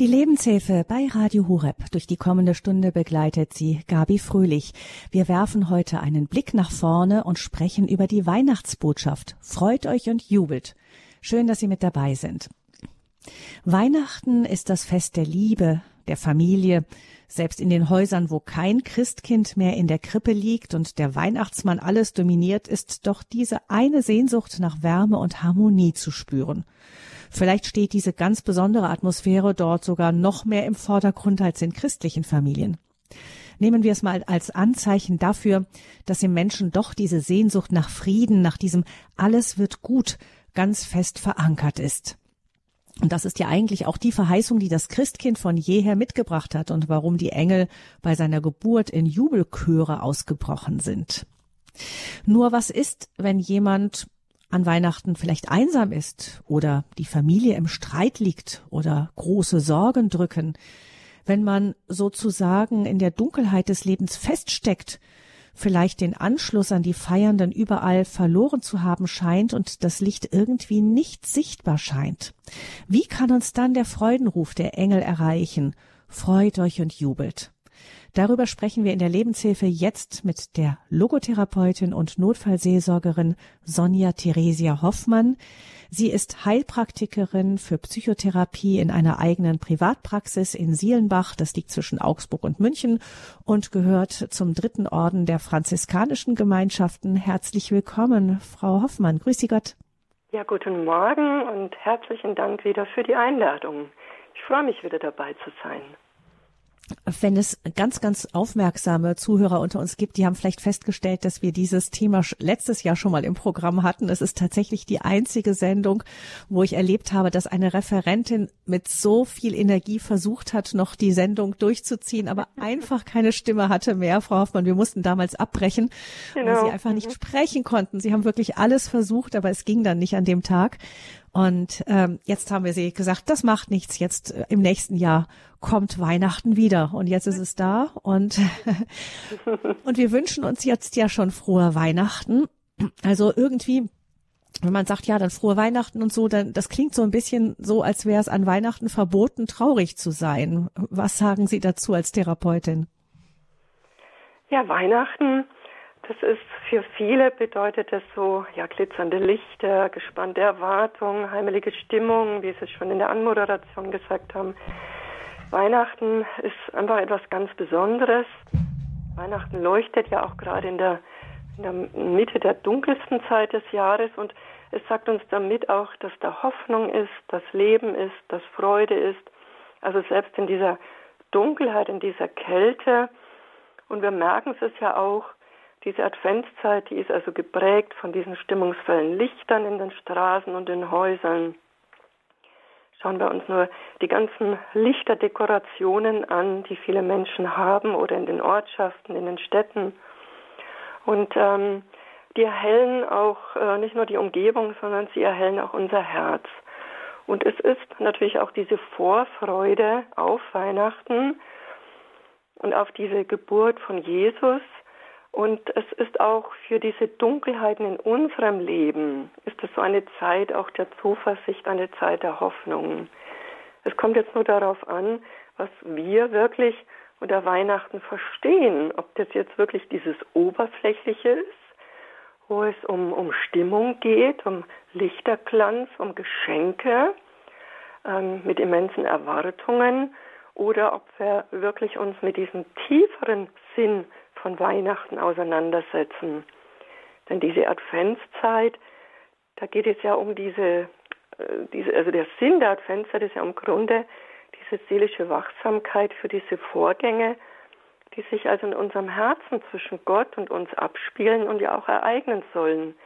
Die Lebenshilfe bei Radio Hureb. Durch die kommende Stunde begleitet sie Gabi Fröhlich. Wir werfen heute einen Blick nach vorne und sprechen über die Weihnachtsbotschaft. Freut euch und jubelt. Schön, dass Sie mit dabei sind. Weihnachten ist das Fest der Liebe, der Familie. Selbst in den Häusern, wo kein Christkind mehr in der Krippe liegt und der Weihnachtsmann alles dominiert, ist doch diese eine Sehnsucht nach Wärme und Harmonie zu spüren. Vielleicht steht diese ganz besondere Atmosphäre dort sogar noch mehr im Vordergrund als in christlichen Familien. Nehmen wir es mal als Anzeichen dafür, dass im Menschen doch diese Sehnsucht nach Frieden, nach diesem alles wird gut, ganz fest verankert ist. Und das ist ja eigentlich auch die Verheißung, die das Christkind von jeher mitgebracht hat und warum die Engel bei seiner Geburt in Jubelchöre ausgebrochen sind. Nur was ist, wenn jemand an Weihnachten vielleicht einsam ist oder die Familie im Streit liegt oder große Sorgen drücken, wenn man sozusagen in der Dunkelheit des Lebens feststeckt, vielleicht den Anschluss an die Feiernden überall verloren zu haben scheint und das Licht irgendwie nicht sichtbar scheint. Wie kann uns dann der Freudenruf der Engel erreichen? Freut euch und jubelt. Darüber sprechen wir in der Lebenshilfe jetzt mit der Logotherapeutin und Notfallseelsorgerin Sonja Theresia Hoffmann. Sie ist Heilpraktikerin für Psychotherapie in einer eigenen Privatpraxis in Sielenbach. Das liegt zwischen Augsburg und München und gehört zum dritten Orden der franziskanischen Gemeinschaften. Herzlich willkommen, Frau Hoffmann. Grüß Sie Gott. Ja, guten Morgen und herzlichen Dank wieder für die Einladung. Ich freue mich wieder dabei zu sein wenn es ganz, ganz aufmerksame Zuhörer unter uns gibt, die haben vielleicht festgestellt, dass wir dieses Thema letztes Jahr schon mal im Programm hatten. Es ist tatsächlich die einzige Sendung, wo ich erlebt habe, dass eine Referentin mit so viel Energie versucht hat, noch die Sendung durchzuziehen, aber einfach keine Stimme hatte mehr, Frau Hoffmann. Wir mussten damals abbrechen, genau. weil sie einfach nicht mhm. sprechen konnten. Sie haben wirklich alles versucht, aber es ging dann nicht an dem Tag. Und ähm, jetzt haben wir sie gesagt, das macht nichts. Jetzt äh, im nächsten Jahr kommt Weihnachten wieder. Und jetzt ist es da. Und, und wir wünschen uns jetzt ja schon frohe Weihnachten. Also irgendwie wenn man sagt, ja, dann frohe Weihnachten und so, dann das klingt so ein bisschen so, als wäre es an Weihnachten verboten, traurig zu sein. Was sagen Sie dazu als Therapeutin? Ja, Weihnachten das ist für viele bedeutet das so, ja, glitzernde Lichter, gespannte Erwartungen, heimelige Stimmung, wie Sie es schon in der Anmoderation gesagt haben. Weihnachten ist einfach etwas ganz Besonderes. Weihnachten leuchtet ja auch gerade in der, in der Mitte der dunkelsten Zeit des Jahres und es sagt uns damit auch, dass da Hoffnung ist, dass Leben ist, dass Freude ist. Also selbst in dieser Dunkelheit, in dieser Kälte. Und wir merken es ja auch, diese Adventszeit, die ist also geprägt von diesen stimmungsvollen Lichtern in den Straßen und den Häusern. Schauen wir uns nur die ganzen Lichterdekorationen an, die viele Menschen haben oder in den Ortschaften, in den Städten. Und ähm, die erhellen auch äh, nicht nur die Umgebung, sondern sie erhellen auch unser Herz. Und es ist natürlich auch diese Vorfreude auf Weihnachten und auf diese Geburt von Jesus, und es ist auch für diese Dunkelheiten in unserem Leben, ist es so eine Zeit auch der Zuversicht, eine Zeit der Hoffnung. Es kommt jetzt nur darauf an, was wir wirklich unter Weihnachten verstehen. Ob das jetzt wirklich dieses Oberflächliche ist, wo es um, um Stimmung geht, um Lichterglanz, um Geschenke ähm, mit immensen Erwartungen, oder ob wir wirklich uns mit diesem tieferen Sinn von Weihnachten auseinandersetzen. Denn diese Adventszeit, da geht es ja um diese, äh, diese, also der Sinn der Adventszeit ist ja im Grunde diese seelische Wachsamkeit für diese Vorgänge, die sich also in unserem Herzen zwischen Gott und uns abspielen und ja auch ereignen sollen.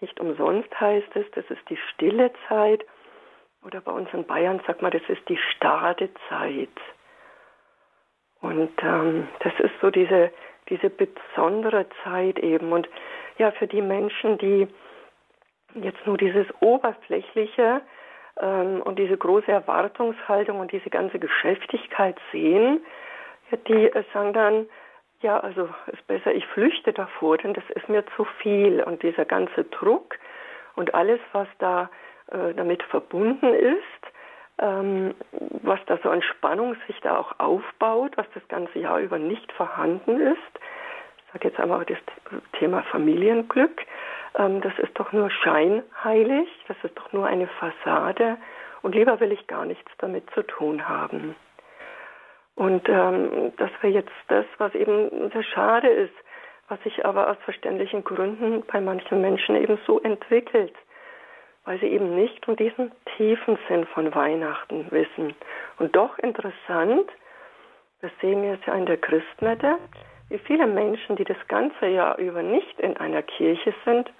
Nicht umsonst heißt es, das ist die stille Zeit oder bei uns in Bayern sagt man, das ist die starre Zeit. Und ähm, das ist so diese diese besondere Zeit eben. Und ja, für die Menschen, die jetzt nur dieses Oberflächliche ähm, und diese große Erwartungshaltung und diese ganze Geschäftigkeit sehen, ja, die äh, sagen dann, ja, also ist besser, ich flüchte davor, denn das ist mir zu viel. Und dieser ganze Druck und alles, was da äh, damit verbunden ist, ähm, was da so an Spannung sich da auch aufbaut, was das ganze Jahr über nicht vorhanden ist. Ich sage jetzt einmal das Thema Familienglück. Ähm, das ist doch nur scheinheilig, das ist doch nur eine Fassade und lieber will ich gar nichts damit zu tun haben. Und ähm, das wäre jetzt das, was eben sehr schade ist, was sich aber aus verständlichen Gründen bei manchen Menschen eben so entwickelt, weil sie eben nicht um diesen tiefen Sinn von Weihnachten wissen. Und doch interessant, das sehen wir jetzt ja in der Christmette, wie viele Menschen, die das ganze Jahr über nicht in einer Kirche sind,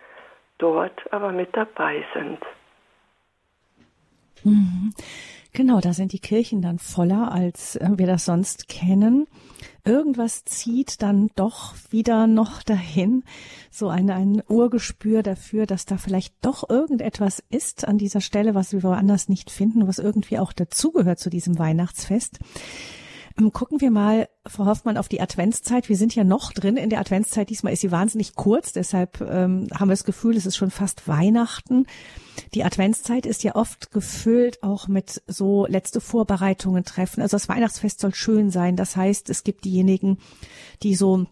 dort aber mit dabei sind. Mhm. Genau, da sind die Kirchen dann voller, als äh, wir das sonst kennen. Irgendwas zieht dann doch wieder noch dahin, so ein, ein Urgespür dafür, dass da vielleicht doch irgendetwas ist an dieser Stelle, was wir woanders nicht finden, was irgendwie auch dazugehört zu diesem Weihnachtsfest. Ähm, gucken wir mal, Frau Hoffmann, auf die Adventszeit. Wir sind ja noch drin in der Adventszeit. Diesmal ist sie wahnsinnig kurz, deshalb ähm, haben wir das Gefühl, es ist schon fast Weihnachten. Die Adventszeit ist ja oft gefüllt auch mit so letzte Vorbereitungen treffen. Also das Weihnachtsfest soll schön sein. Das heißt, es gibt diejenigen, die so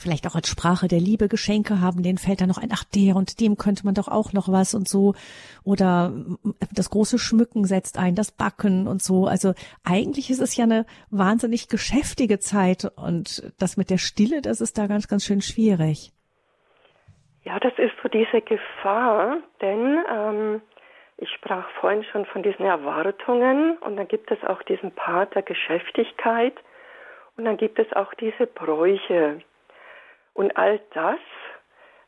vielleicht auch als Sprache der Liebe Geschenke haben, denen fällt da noch ein, ach der und dem könnte man doch auch noch was und so. Oder das große Schmücken setzt ein, das Backen und so. Also eigentlich ist es ja eine wahnsinnig geschäftige Zeit und das mit der Stille, das ist da ganz, ganz schön schwierig. Ja, das ist so diese Gefahr, denn ähm, ich sprach vorhin schon von diesen Erwartungen und dann gibt es auch diesen Part der Geschäftigkeit und dann gibt es auch diese Bräuche. Und all das,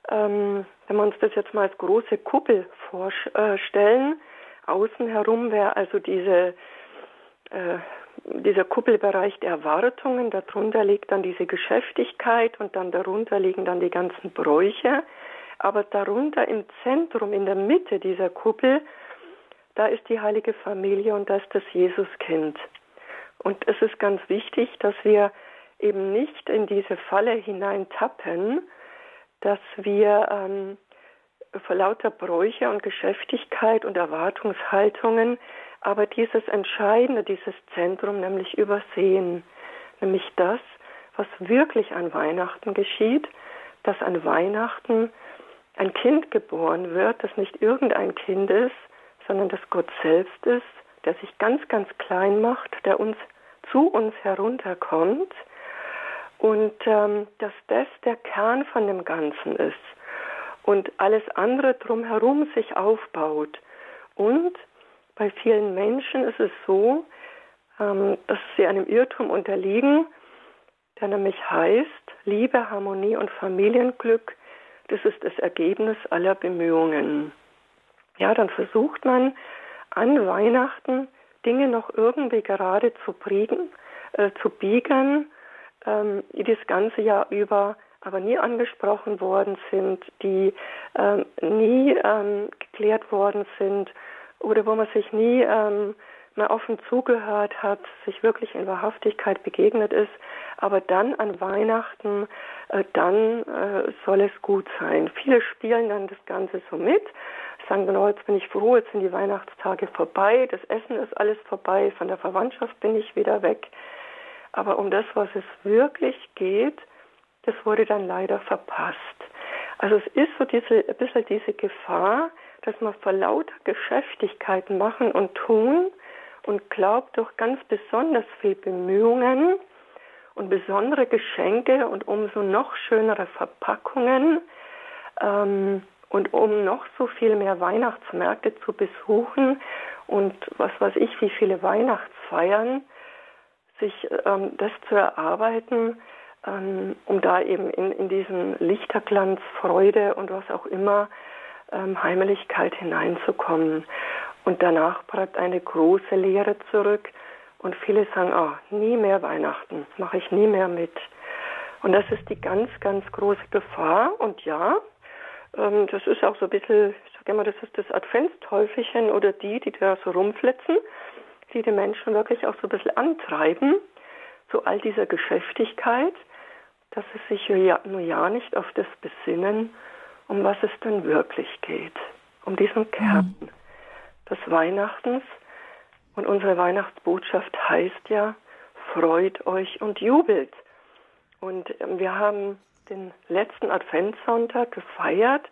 ähm, wenn wir uns das jetzt mal als große Kuppel vorstellen, außen herum wäre also diese, äh, dieser Kuppelbereich der Erwartungen, darunter liegt dann diese Geschäftigkeit und dann darunter liegen dann die ganzen Bräuche. Aber darunter im Zentrum, in der Mitte dieser Kuppel, da ist die heilige Familie und da ist das Jesuskind. Und es ist ganz wichtig, dass wir eben nicht in diese Falle hineintappen, dass wir ähm, vor lauter Bräuche und Geschäftigkeit und Erwartungshaltungen aber dieses Entscheidende, dieses Zentrum nämlich übersehen, nämlich das, was wirklich an Weihnachten geschieht, dass an Weihnachten ein Kind geboren wird, das nicht irgendein Kind ist, sondern das Gott selbst ist, der sich ganz, ganz klein macht, der uns zu uns herunterkommt und ähm, dass das der Kern von dem Ganzen ist und alles andere drumherum sich aufbaut. Und bei vielen Menschen ist es so, ähm, dass sie einem Irrtum unterliegen, der nämlich heißt, Liebe, Harmonie und Familienglück, das ist das Ergebnis aller Bemühungen. Ja, dann versucht man an Weihnachten Dinge noch irgendwie gerade zu, biegen, äh, zu biegen ähm, die das ganze Jahr über aber nie angesprochen worden sind, die ähm, nie ähm, geklärt worden sind oder wo man sich nie ähm, mal offen zugehört hat, sich wirklich in Wahrhaftigkeit begegnet ist, aber dann an Weihnachten, äh, dann äh, soll es gut sein. Viele spielen dann das Ganze so mit, sagen oh, jetzt bin ich froh, jetzt sind die Weihnachtstage vorbei, das Essen ist alles vorbei, von der Verwandtschaft bin ich wieder weg. Aber um das, was es wirklich geht, das wurde dann leider verpasst. Also es ist so diese, ein bisschen diese Gefahr, dass man vor lauter Geschäftigkeiten machen und tun und glaubt, durch ganz besonders viel Bemühungen und besondere Geschenke und umso noch schönere Verpackungen ähm, und um noch so viel mehr Weihnachtsmärkte zu besuchen und was weiß ich, wie viele Weihnachtsfeiern, sich ähm, das zu erarbeiten, ähm, um da eben in, in diesen Lichterglanz, Freude und was auch immer, ähm, Heimeligkeit hineinzukommen. Und danach bleibt eine große Lehre zurück und viele sagen, oh, nie mehr Weihnachten, mache ich nie mehr mit. Und das ist die ganz, ganz große Gefahr. Und ja, ähm, das ist auch so ein bisschen, ich sage immer, das ist das Adventsteufelchen oder die, die da so rumflitzen die die Menschen wirklich auch so ein bisschen antreiben, zu all dieser Geschäftigkeit, dass sie sich ja, nur ja nicht auf das besinnen, um was es denn wirklich geht, um diesen Kern mhm. des Weihnachtens, Und unsere Weihnachtsbotschaft heißt ja, freut euch und jubelt. Und ähm, wir haben den letzten Adventssonntag gefeiert.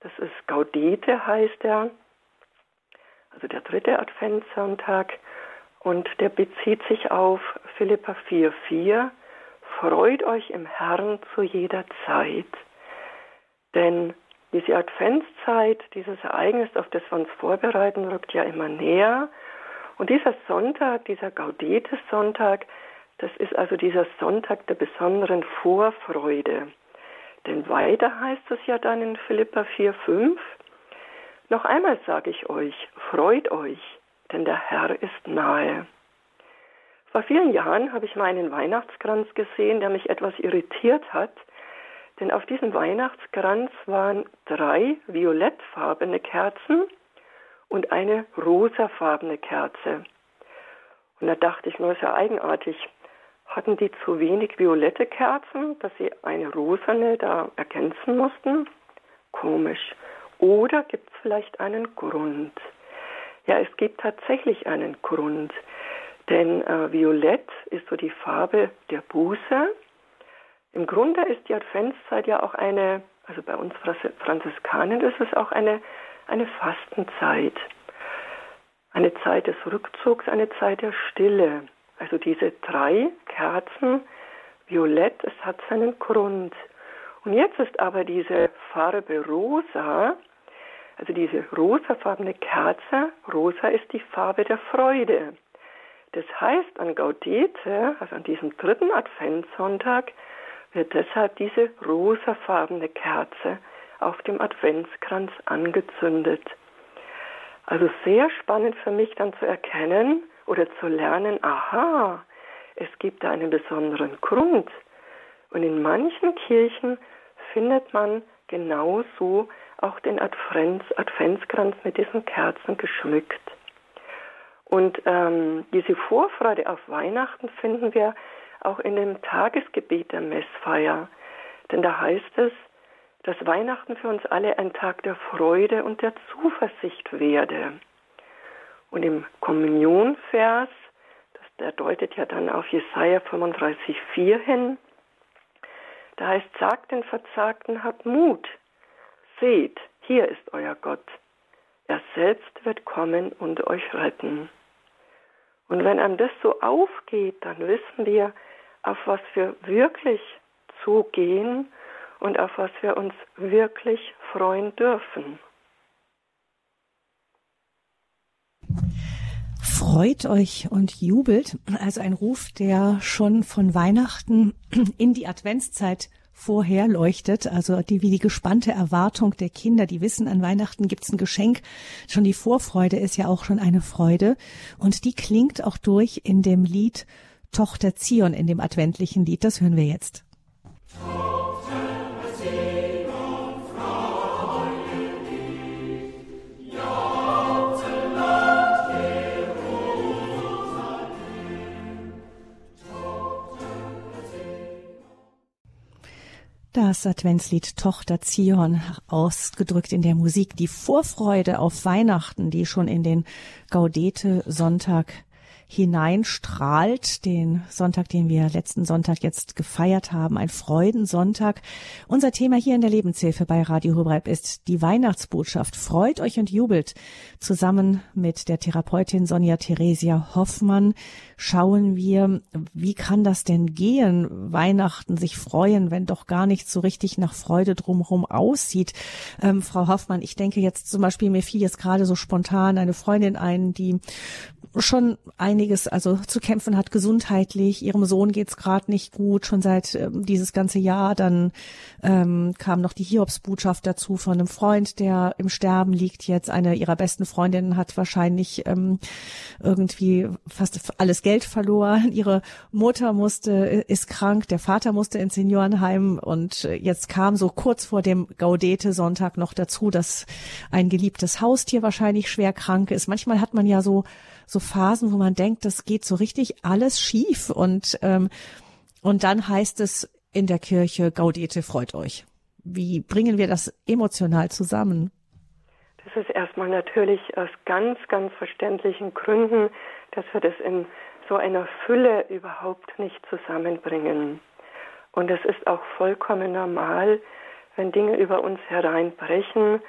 Das ist Gaudete heißt er, also der dritte Adventssonntag. Und der bezieht sich auf Philippa 4,4. Freut euch im Herrn zu jeder Zeit. Denn diese Adventszeit, dieses Ereignis, auf das wir uns vorbereiten, rückt ja immer näher. Und dieser Sonntag, dieser Gaudete-Sonntag, das ist also dieser Sonntag der besonderen Vorfreude. Denn weiter heißt es ja dann in Philippa 4,5, noch einmal sage ich euch, freut euch, denn der Herr ist nahe. Vor vielen Jahren habe ich meinen Weihnachtskranz gesehen, der mich etwas irritiert hat, denn auf diesem Weihnachtskranz waren drei violettfarbene Kerzen und eine rosafarbene Kerze. Und da dachte ich, nur ist ja eigenartig. Hatten die zu wenig violette Kerzen, dass sie eine rosane da ergänzen mussten? Komisch. Oder gibt es vielleicht einen Grund? Ja, es gibt tatsächlich einen Grund. Denn äh, Violett ist so die Farbe der Buße. Im Grunde ist die Adventszeit ja auch eine, also bei uns Franziskanern ist es auch eine, eine Fastenzeit. Eine Zeit des Rückzugs, eine Zeit der Stille. Also diese drei Kerzen, Violett, es hat seinen Grund. Und jetzt ist aber diese Farbe rosa, also diese rosafarbene Kerze, rosa ist die Farbe der Freude. Das heißt, an Gaudete, also an diesem dritten Adventssonntag, wird deshalb diese rosafarbene Kerze auf dem Adventskranz angezündet. Also sehr spannend für mich dann zu erkennen oder zu lernen, aha, es gibt da einen besonderen Grund. Und in manchen Kirchen findet man genauso auch den Advents, Adventskranz mit diesen Kerzen geschmückt. Und ähm, diese Vorfreude auf Weihnachten finden wir auch in dem Tagesgebet der Messfeier. Denn da heißt es, dass Weihnachten für uns alle ein Tag der Freude und der Zuversicht werde. Und im Kommunionvers, das, der deutet ja dann auf Jesaja 35,4 hin, da heißt, sagt den Verzagten, habt Mut, seht, hier ist euer Gott. Er selbst wird kommen und euch retten. Und wenn einem das so aufgeht, dann wissen wir, auf was wir wirklich zugehen und auf was wir uns wirklich freuen dürfen. Freut euch und jubelt, also ein Ruf, der schon von Weihnachten in die Adventszeit vorher leuchtet, also die wie die gespannte Erwartung der Kinder, die wissen, an Weihnachten gibt's ein Geschenk. Schon die Vorfreude ist ja auch schon eine Freude und die klingt auch durch in dem Lied Tochter Zion, in dem adventlichen Lied. Das hören wir jetzt. Das Adventslied Tochter Zion ausgedrückt in der Musik. Die Vorfreude auf Weihnachten, die schon in den Gaudete Sonntag hineinstrahlt, den Sonntag, den wir letzten Sonntag jetzt gefeiert haben, ein Freudensonntag. Unser Thema hier in der Lebenshilfe bei Radio Horeb ist die Weihnachtsbotschaft. Freut euch und jubelt. Zusammen mit der Therapeutin Sonja Theresia Hoffmann schauen wir, wie kann das denn gehen, Weihnachten sich freuen, wenn doch gar nicht so richtig nach Freude drumherum aussieht. Ähm, Frau Hoffmann, ich denke jetzt zum Beispiel, mir fiel jetzt gerade so spontan eine Freundin ein, die schon einiges also zu kämpfen hat gesundheitlich. Ihrem Sohn geht's gerade nicht gut, schon seit ähm, dieses ganze Jahr. Dann ähm, kam noch die Hiobsbotschaft dazu von einem Freund, der im Sterben liegt jetzt. Eine ihrer besten Freundinnen hat wahrscheinlich ähm, irgendwie fast alles Geld verloren. Ihre Mutter musste, ist krank, der Vater musste ins Seniorenheim und jetzt kam so kurz vor dem Gaudete-Sonntag noch dazu, dass ein geliebtes Haustier wahrscheinlich schwer krank ist. Manchmal hat man ja so so Phasen, wo man denkt, das geht so richtig alles schief und ähm, und dann heißt es in der Kirche Gaudete freut euch. Wie bringen wir das emotional zusammen? Das ist erstmal natürlich aus ganz, ganz verständlichen Gründen, dass wir das in so einer Fülle überhaupt nicht zusammenbringen. Und es ist auch vollkommen normal, wenn Dinge über uns hereinbrechen,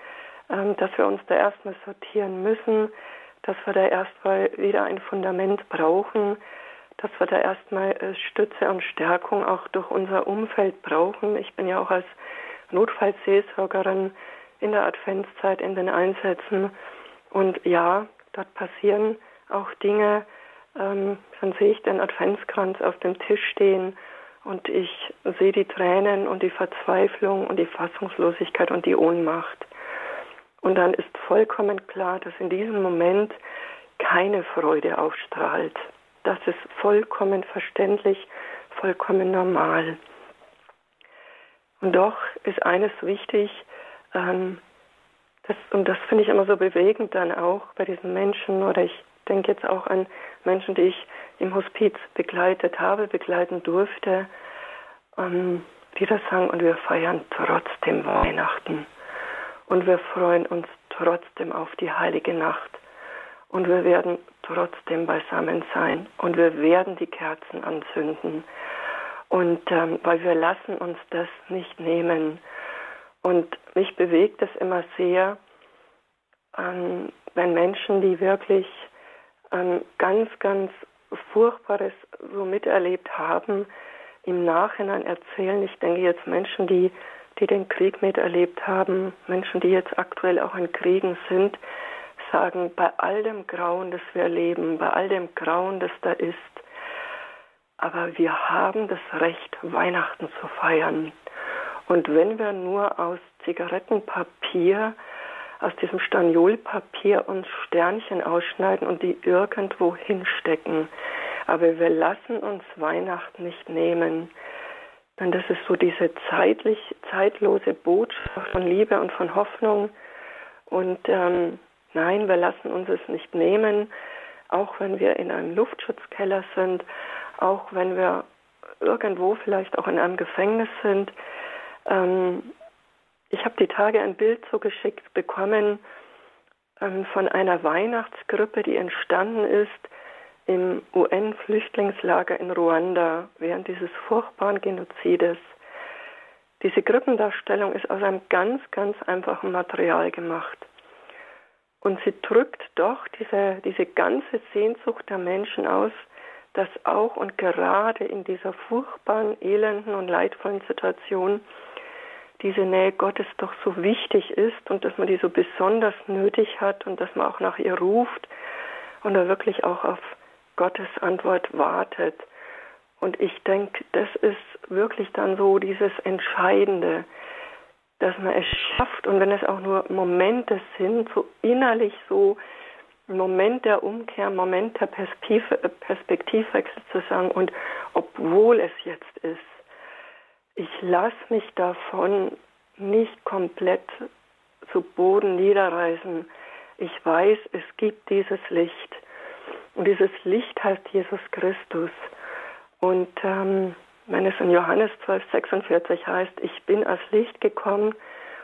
ähm, dass wir uns da erstmal sortieren müssen, dass wir da erstmal wieder ein Fundament brauchen, dass wir da erstmal äh, Stütze und Stärkung auch durch unser Umfeld brauchen. Ich bin ja auch als Notfallseelsorgerin in der Adventszeit in den Einsätzen. Und ja, dort passieren auch Dinge. Ähm, dann sehe ich den Adventskranz auf dem Tisch stehen und ich sehe die Tränen und die Verzweiflung und die Fassungslosigkeit und die Ohnmacht. Und dann ist vollkommen klar, dass in diesem Moment keine Freude aufstrahlt. Das ist vollkommen verständlich, vollkommen normal. Und doch ist eines wichtig, ähm, das, und das finde ich immer so bewegend dann auch bei diesen Menschen, oder ich denke jetzt auch an Menschen, die ich im Hospiz begleitet habe, begleiten durfte, ähm, die das sagen, und wir feiern trotzdem Weihnachten. Und wir freuen uns trotzdem auf die heilige Nacht. Und wir werden trotzdem beisammen sein. Und wir werden die Kerzen anzünden. Und ähm, weil wir lassen uns das nicht nehmen. Und mich bewegt es immer sehr, ähm, wenn Menschen, die wirklich ähm, ganz, ganz Furchtbares so miterlebt haben, im Nachhinein erzählen. Ich denke jetzt Menschen, die, die den Krieg miterlebt haben, Menschen, die jetzt aktuell auch in Kriegen sind, sagen, bei all dem Grauen, das wir erleben, bei all dem Grauen, das da ist, aber wir haben das Recht, Weihnachten zu feiern. Und wenn wir nur aus Zigarettenpapier, aus diesem Staniolpapier uns Sternchen ausschneiden und die irgendwo hinstecken, aber wir lassen uns Weihnachten nicht nehmen, denn das ist so diese zeitlich, zeitlose Botschaft von Liebe und von Hoffnung. Und ähm, nein, wir lassen uns es nicht nehmen, auch wenn wir in einem Luftschutzkeller sind, auch wenn wir irgendwo vielleicht auch in einem Gefängnis sind. Ähm, ich habe die Tage ein Bild zugeschickt bekommen ähm, von einer Weihnachtsgruppe, die entstanden ist im UN-Flüchtlingslager in Ruanda während dieses furchtbaren Genozides. Diese Gruppendarstellung ist aus einem ganz, ganz einfachen Material gemacht. Und sie drückt doch diese, diese ganze Sehnsucht der Menschen aus, dass auch und gerade in dieser furchtbaren, elenden und leidvollen Situation diese Nähe Gottes doch so wichtig ist und dass man die so besonders nötig hat und dass man auch nach ihr ruft und da wirklich auch auf Gottes Antwort wartet. Und ich denke, das ist wirklich dann so dieses Entscheidende, dass man es schafft und wenn es auch nur Momente sind, so innerlich so Moment der Umkehr, Moment der Perspektivwechsel zu sagen und obwohl es jetzt ist, ich lasse mich davon nicht komplett zu Boden niederreißen. Ich weiß, es gibt dieses Licht und dieses Licht heißt Jesus Christus. Und ähm, wenn es in Johannes 12, 46 heißt, ich bin als Licht gekommen,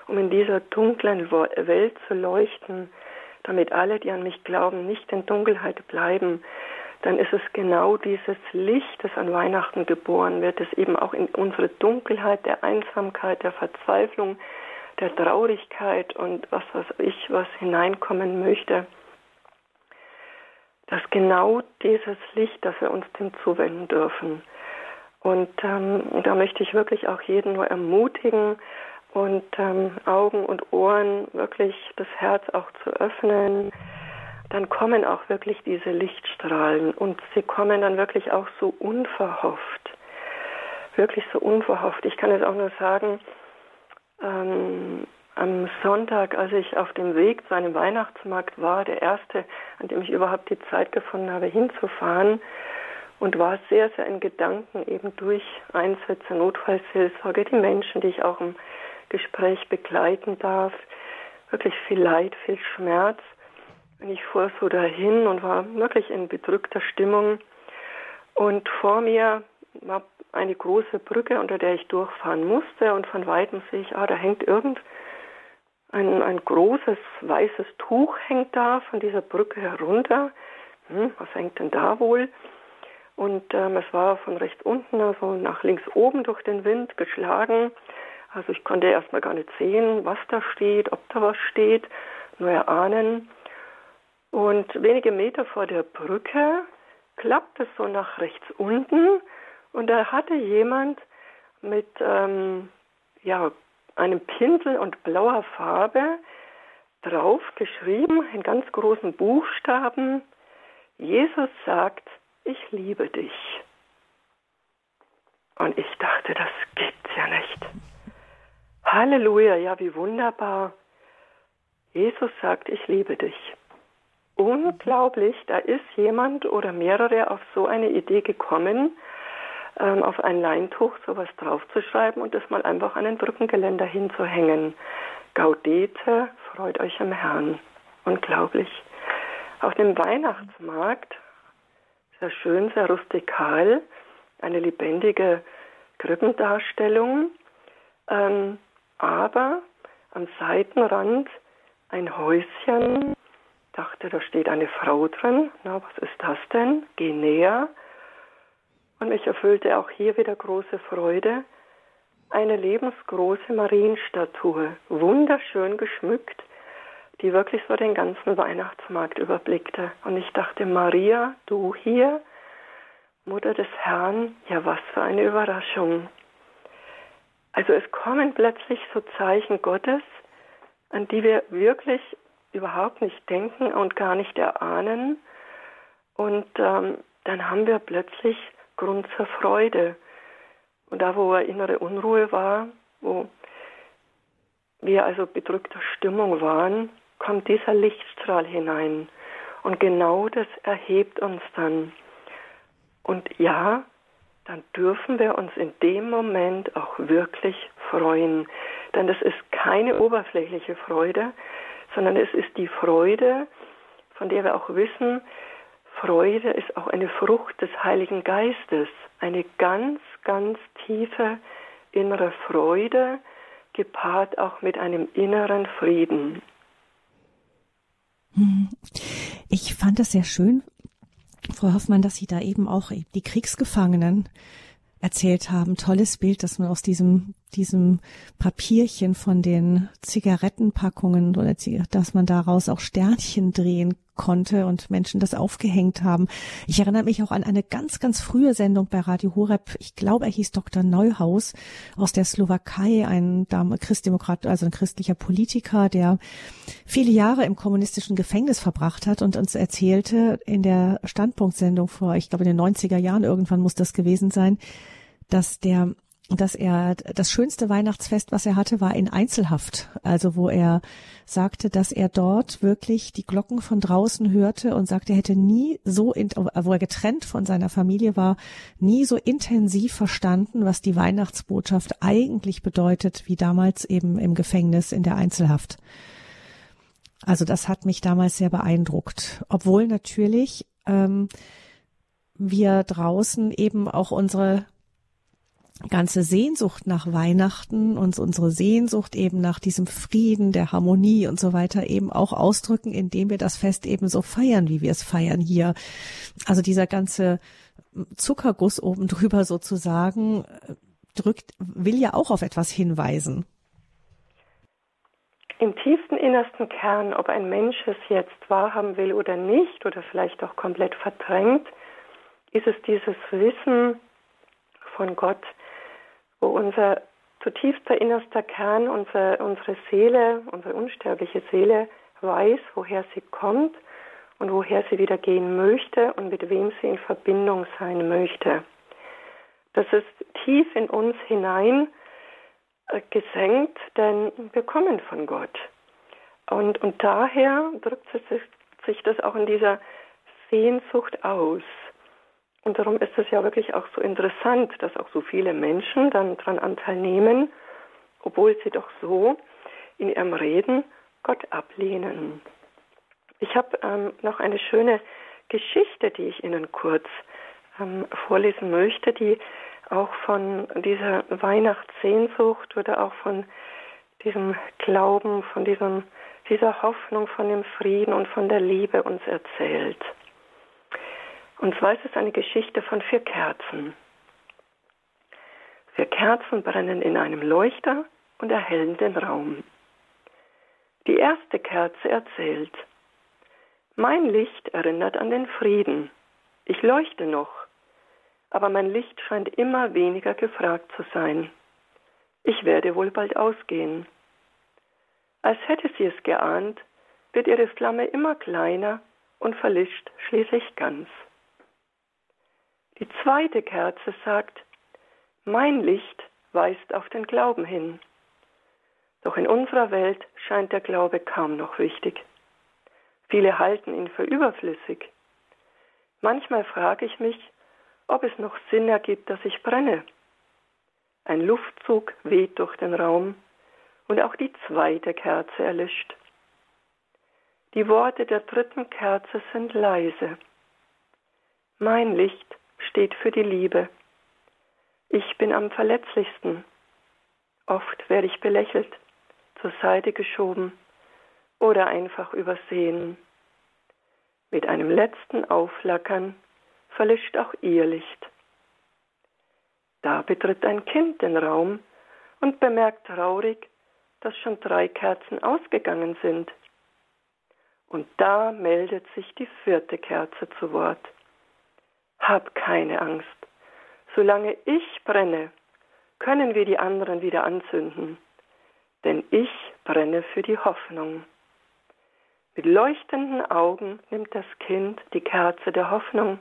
um in dieser dunklen Welt zu leuchten, damit alle, die an mich glauben, nicht in Dunkelheit bleiben, dann ist es genau dieses Licht, das an Weihnachten geboren wird, das eben auch in unsere Dunkelheit der Einsamkeit, der Verzweiflung, der Traurigkeit und was weiß ich, was hineinkommen möchte, dass genau dieses Licht, dass wir uns dem zuwenden dürfen. Und ähm, da möchte ich wirklich auch jeden nur ermutigen, und ähm, Augen und Ohren wirklich das Herz auch zu öffnen, dann kommen auch wirklich diese Lichtstrahlen und sie kommen dann wirklich auch so unverhofft, wirklich so unverhofft. Ich kann es auch nur sagen, ähm, am Sonntag, als ich auf dem Weg zu einem Weihnachtsmarkt war, der erste, an dem ich überhaupt die Zeit gefunden habe, hinzufahren, und war sehr, sehr in Gedanken eben durch Einsätze, Notfallseelsorge, die Menschen, die ich auch im Gespräch begleiten darf. Wirklich viel Leid, viel Schmerz. Und ich fuhr so dahin und war wirklich in bedrückter Stimmung. Und vor mir war eine große Brücke, unter der ich durchfahren musste. Und von weitem sehe ich, ah, da hängt irgend Ein, ein großes weißes Tuch hängt da von dieser Brücke herunter. Hm, was hängt denn da wohl? Und ähm, es war von rechts unten, also nach links oben durch den Wind geschlagen. Also ich konnte erstmal gar nicht sehen, was da steht, ob da was steht, nur erahnen. Und wenige Meter vor der Brücke klappt es so nach rechts unten und da hatte jemand mit ähm, ja, einem Pinsel und blauer Farbe drauf geschrieben, in ganz großen Buchstaben, Jesus sagt, ich liebe dich. Und ich dachte, das gibt's ja nicht. Halleluja, ja, wie wunderbar. Jesus sagt, ich liebe dich. Unglaublich, da ist jemand oder mehrere auf so eine Idee gekommen, ähm, auf ein Leintuch sowas draufzuschreiben und das mal einfach an den Brückengeländer hinzuhängen. Gaudete, freut euch im Herrn. Unglaublich. Auf dem Weihnachtsmarkt, sehr schön, sehr rustikal, eine lebendige Krippendarstellung, ähm, aber am Seitenrand ein Häuschen, dachte, da steht eine Frau drin. Na, was ist das denn? Geh näher. Und mich erfüllte auch hier wieder große Freude. Eine lebensgroße Marienstatue, wunderschön geschmückt, die wirklich so den ganzen Weihnachtsmarkt überblickte. Und ich dachte, Maria, du hier, Mutter des Herrn, ja was für eine Überraschung. Also es kommen plötzlich so Zeichen Gottes, an die wir wirklich überhaupt nicht denken und gar nicht erahnen. Und ähm, dann haben wir plötzlich Grund zur Freude. Und da, wo innere Unruhe war, wo wir also bedrückter Stimmung waren, kommt dieser Lichtstrahl hinein. Und genau das erhebt uns dann. Und ja, dann dürfen wir uns in dem Moment auch wirklich freuen. Denn das ist keine oberflächliche Freude, sondern es ist die Freude, von der wir auch wissen, Freude ist auch eine Frucht des Heiligen Geistes, eine ganz, ganz tiefe innere Freude, gepaart auch mit einem inneren Frieden. Hm. Ich fand das sehr schön, Frau Hoffmann, dass Sie da eben auch die Kriegsgefangenen erzählt haben. Tolles Bild, dass man aus diesem, diesem Papierchen von den Zigarettenpackungen oder dass man daraus auch Sternchen drehen konnte und Menschen das aufgehängt haben. Ich erinnere mich auch an eine ganz, ganz frühe Sendung bei Radio Horeb. Ich glaube, er hieß Dr. Neuhaus aus der Slowakei, ein Christdemokrat, also ein christlicher Politiker, der viele Jahre im kommunistischen Gefängnis verbracht hat und uns erzählte in der Standpunktsendung vor, ich glaube in den 90er Jahren, irgendwann muss das gewesen sein, dass der dass er das schönste Weihnachtsfest, was er hatte, war in Einzelhaft. Also wo er sagte, dass er dort wirklich die Glocken von draußen hörte und sagte, er hätte nie so, in, wo er getrennt von seiner Familie war, nie so intensiv verstanden, was die Weihnachtsbotschaft eigentlich bedeutet, wie damals eben im Gefängnis in der Einzelhaft. Also das hat mich damals sehr beeindruckt, obwohl natürlich ähm, wir draußen eben auch unsere ganze Sehnsucht nach Weihnachten und unsere Sehnsucht eben nach diesem Frieden, der Harmonie und so weiter eben auch ausdrücken, indem wir das Fest eben so feiern, wie wir es feiern hier. Also dieser ganze Zuckerguss oben drüber sozusagen drückt, will ja auch auf etwas hinweisen. Im tiefsten innersten Kern, ob ein Mensch es jetzt wahrhaben will oder nicht oder vielleicht auch komplett verdrängt, ist es dieses Wissen von Gott, wo unser zutiefster innerster Kern, unsere, unsere Seele, unsere unsterbliche Seele weiß, woher sie kommt und woher sie wieder gehen möchte und mit wem sie in Verbindung sein möchte. Das ist tief in uns hinein äh, gesenkt, denn wir kommen von Gott. Und, und daher drückt sich, sich das auch in dieser Sehnsucht aus. Und darum ist es ja wirklich auch so interessant, dass auch so viele Menschen dann daran Anteil nehmen, obwohl sie doch so in ihrem Reden Gott ablehnen. Ich habe ähm, noch eine schöne Geschichte, die ich Ihnen kurz ähm, vorlesen möchte, die auch von dieser Weihnachtssehnsucht oder auch von diesem Glauben, von diesem, dieser Hoffnung, von dem Frieden und von der Liebe uns erzählt. Und zwar ist es eine Geschichte von vier Kerzen. Vier Kerzen brennen in einem Leuchter und erhellen den Raum. Die erste Kerze erzählt, mein Licht erinnert an den Frieden. Ich leuchte noch, aber mein Licht scheint immer weniger gefragt zu sein. Ich werde wohl bald ausgehen. Als hätte sie es geahnt, wird ihre Flamme immer kleiner und verlischt schließlich ganz. Die zweite Kerze sagt, mein Licht weist auf den Glauben hin. Doch in unserer Welt scheint der Glaube kaum noch wichtig. Viele halten ihn für überflüssig. Manchmal frage ich mich, ob es noch Sinn ergibt, dass ich brenne. Ein Luftzug weht durch den Raum und auch die zweite Kerze erlischt. Die Worte der dritten Kerze sind leise. Mein Licht steht für die Liebe. Ich bin am verletzlichsten. Oft werde ich belächelt, zur Seite geschoben oder einfach übersehen. Mit einem letzten Aufflackern verlischt auch ihr Licht. Da betritt ein Kind den Raum und bemerkt traurig, dass schon drei Kerzen ausgegangen sind. Und da meldet sich die vierte Kerze zu Wort. Hab keine Angst. Solange ich brenne, können wir die anderen wieder anzünden. Denn ich brenne für die Hoffnung. Mit leuchtenden Augen nimmt das Kind die Kerze der Hoffnung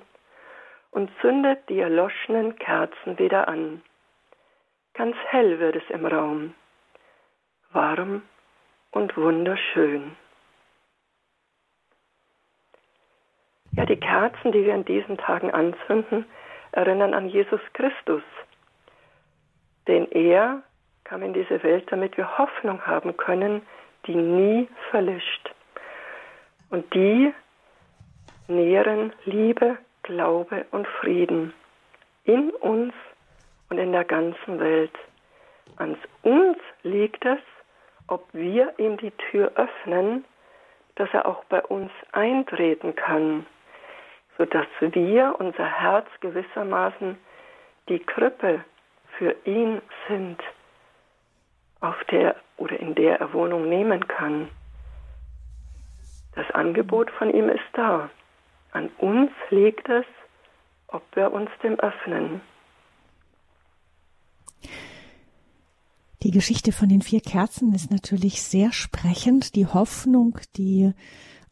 und zündet die erloschenen Kerzen wieder an. Ganz hell wird es im Raum, warm und wunderschön. Ja, die Kerzen, die wir in diesen Tagen anzünden, erinnern an Jesus Christus. Denn er kam in diese Welt, damit wir Hoffnung haben können, die nie verlischt. Und die nähren Liebe, Glaube und Frieden in uns und in der ganzen Welt. An uns liegt es, ob wir ihm die Tür öffnen, dass er auch bei uns eintreten kann, sodass wir unser Herz gewissermaßen die Krippe für ihn sind, auf der oder in der er Wohnung nehmen kann. Das Angebot von ihm ist da. An uns liegt es, ob wir uns dem öffnen. Die Geschichte von den vier Kerzen ist natürlich sehr sprechend. Die Hoffnung, die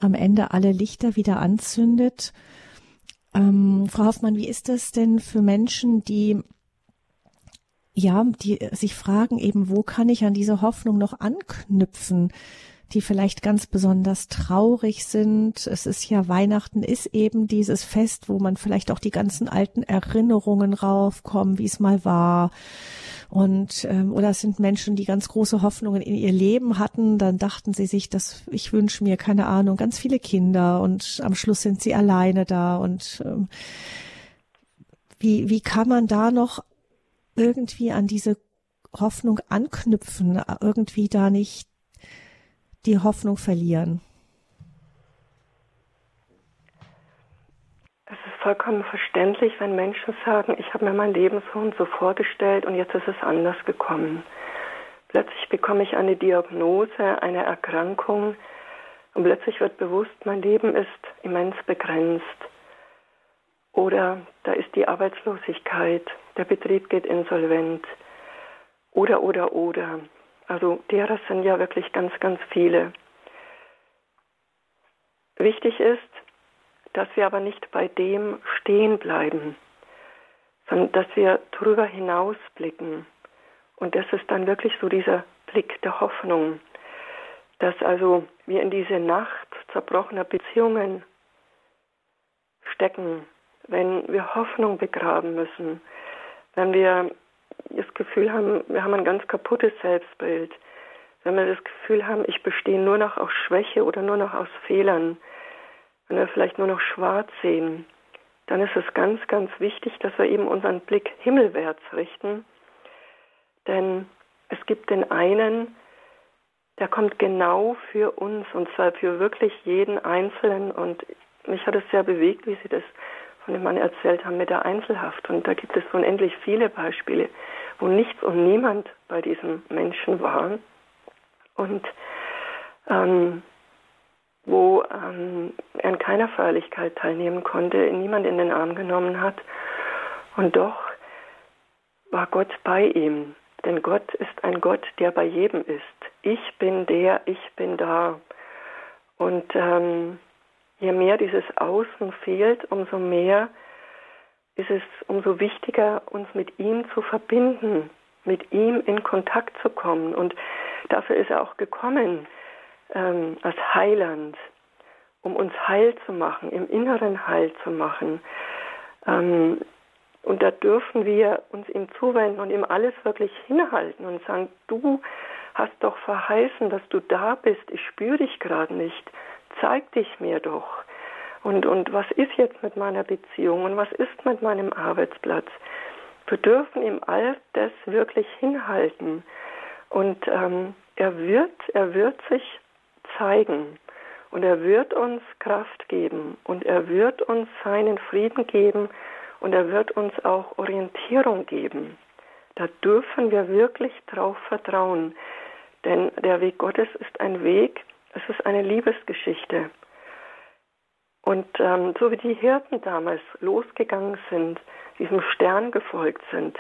am Ende alle Lichter wieder anzündet. Ähm, Frau Hoffmann, wie ist das denn für Menschen, die ja, die sich fragen eben, wo kann ich an diese Hoffnung noch anknüpfen? die vielleicht ganz besonders traurig sind. Es ist ja Weihnachten ist eben dieses Fest, wo man vielleicht auch die ganzen alten Erinnerungen raufkommen, wie es mal war. Und ähm, oder es sind Menschen, die ganz große Hoffnungen in ihr Leben hatten. Dann dachten sie sich, dass ich wünsche mir keine Ahnung ganz viele Kinder und am Schluss sind sie alleine da. Und ähm, wie wie kann man da noch irgendwie an diese Hoffnung anknüpfen, irgendwie da nicht die Hoffnung verlieren? Es ist vollkommen verständlich, wenn Menschen sagen, ich habe mir mein Leben so und so vorgestellt und jetzt ist es anders gekommen. Plötzlich bekomme ich eine Diagnose, eine Erkrankung und plötzlich wird bewusst, mein Leben ist immens begrenzt. Oder da ist die Arbeitslosigkeit, der Betrieb geht insolvent. Oder, oder, oder. Also derer sind ja wirklich ganz, ganz viele. Wichtig ist, dass wir aber nicht bei dem stehen bleiben, sondern dass wir darüber hinaus blicken. Und das ist dann wirklich so dieser Blick der Hoffnung, dass also wir in diese Nacht zerbrochener Beziehungen stecken, wenn wir Hoffnung begraben müssen, wenn wir das Gefühl haben, wir haben ein ganz kaputtes Selbstbild, wenn wir das Gefühl haben, ich bestehe nur noch aus Schwäche oder nur noch aus Fehlern, wenn wir vielleicht nur noch schwarz sehen, dann ist es ganz, ganz wichtig, dass wir eben unseren Blick himmelwärts richten. Denn es gibt den einen, der kommt genau für uns und zwar für wirklich jeden Einzelnen. Und mich hat es sehr bewegt, wie Sie das von dem Mann erzählt haben mit der Einzelhaft. Und da gibt es unendlich viele Beispiele, wo nichts und niemand bei diesem Menschen war. Und ähm, wo ähm, er an keiner Feierlichkeit teilnehmen konnte, niemand in den Arm genommen hat. Und doch war Gott bei ihm. Denn Gott ist ein Gott, der bei jedem ist. Ich bin der, ich bin da. Und ähm, je mehr dieses Außen fehlt, umso mehr ist es umso wichtiger, uns mit ihm zu verbinden, mit ihm in Kontakt zu kommen. Und dafür ist er auch gekommen ähm, als Heiland, um uns heil zu machen, im Inneren heil zu machen. Ähm, und da dürfen wir uns ihm zuwenden und ihm alles wirklich hinhalten und sagen, du hast doch verheißen, dass du da bist, ich spüre dich gerade nicht, zeig dich mir doch. Und, und was ist jetzt mit meiner Beziehung und was ist mit meinem Arbeitsplatz? Wir dürfen ihm all das wirklich hinhalten. Und ähm, er wird, er wird sich zeigen und er wird uns Kraft geben und er wird uns seinen Frieden geben und er wird uns auch Orientierung geben. Da dürfen wir wirklich drauf vertrauen, denn der Weg Gottes ist ein Weg, es ist eine Liebesgeschichte. Und ähm, so wie die Hirten damals losgegangen sind, diesem Stern gefolgt sind,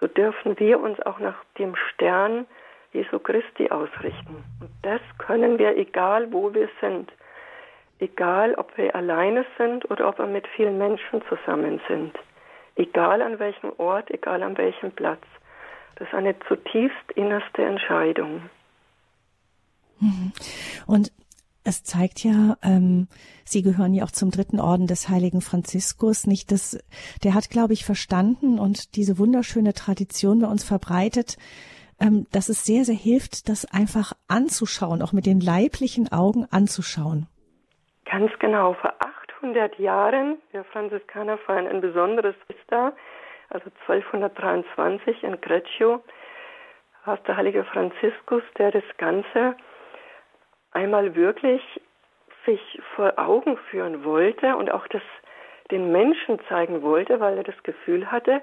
so dürfen wir uns auch nach dem Stern Jesu Christi ausrichten. Und das können wir, egal wo wir sind. Egal, ob wir alleine sind oder ob wir mit vielen Menschen zusammen sind. Egal an welchem Ort, egal an welchem Platz. Das ist eine zutiefst innerste Entscheidung. Mhm. Und es zeigt ja, ähm, Sie gehören ja auch zum dritten Orden des heiligen Franziskus. Nicht das, der hat, glaube ich, verstanden und diese wunderschöne Tradition bei uns verbreitet, ähm, dass es sehr, sehr hilft, das einfach anzuschauen, auch mit den leiblichen Augen anzuschauen. Ganz genau. Vor 800 Jahren, wir Franziskaner feiern ein besonderes Fest da, also 1223 in Greccio, war der heilige Franziskus, der das Ganze einmal wirklich sich vor Augen führen wollte und auch das den Menschen zeigen wollte, weil er das Gefühl hatte,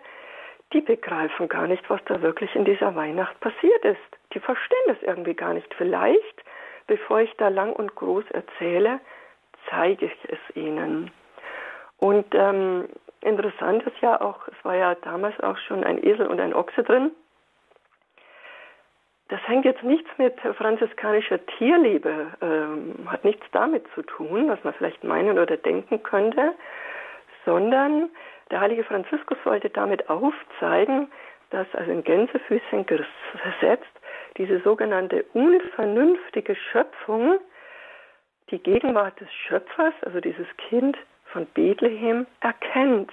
die begreifen gar nicht, was da wirklich in dieser Weihnacht passiert ist. Die verstehen das irgendwie gar nicht. Vielleicht, bevor ich da lang und groß erzähle, zeige ich es ihnen. Und ähm, interessant ist ja auch, es war ja damals auch schon ein Esel und ein Ochse drin. Das hängt jetzt nichts mit franziskanischer Tierliebe, ähm, hat nichts damit zu tun, was man vielleicht meinen oder denken könnte, sondern der heilige Franziskus wollte damit aufzeigen, dass also in Gänsefüßchen gesetzt diese sogenannte unvernünftige Schöpfung die Gegenwart des Schöpfers, also dieses Kind von Bethlehem, erkennt.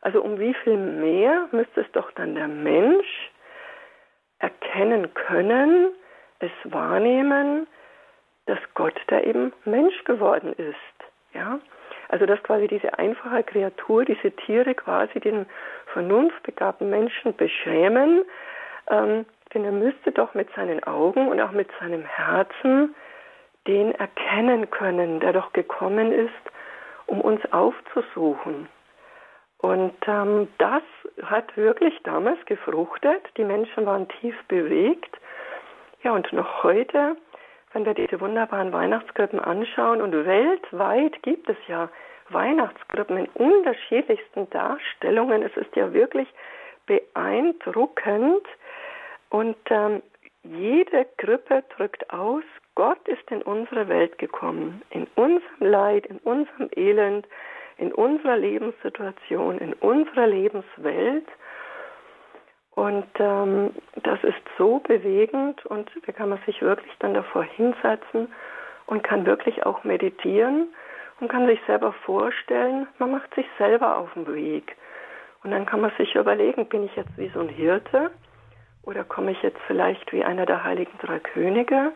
Also um wie viel mehr müsste es doch dann der Mensch erkennen können, es wahrnehmen, dass Gott da eben Mensch geworden ist. Ja? Also dass quasi diese einfache Kreatur, diese Tiere quasi den vernunftbegabten Menschen beschämen, ähm, denn er müsste doch mit seinen Augen und auch mit seinem Herzen den erkennen können, der doch gekommen ist, um uns aufzusuchen. Und ähm, das hat wirklich damals gefruchtet. Die Menschen waren tief bewegt. Ja, und noch heute, wenn wir diese wunderbaren Weihnachtskrippen anschauen, und weltweit gibt es ja Weihnachtskrippen in unterschiedlichsten Darstellungen. Es ist ja wirklich beeindruckend. Und ähm, jede Krippe drückt aus, Gott ist in unsere Welt gekommen, in unserem Leid, in unserem Elend, in unserer Lebenssituation, in unserer Lebenswelt. Und ähm, das ist so bewegend und da kann man sich wirklich dann davor hinsetzen und kann wirklich auch meditieren und kann sich selber vorstellen, man macht sich selber auf den Weg. Und dann kann man sich überlegen, bin ich jetzt wie so ein Hirte oder komme ich jetzt vielleicht wie einer der heiligen drei Könige?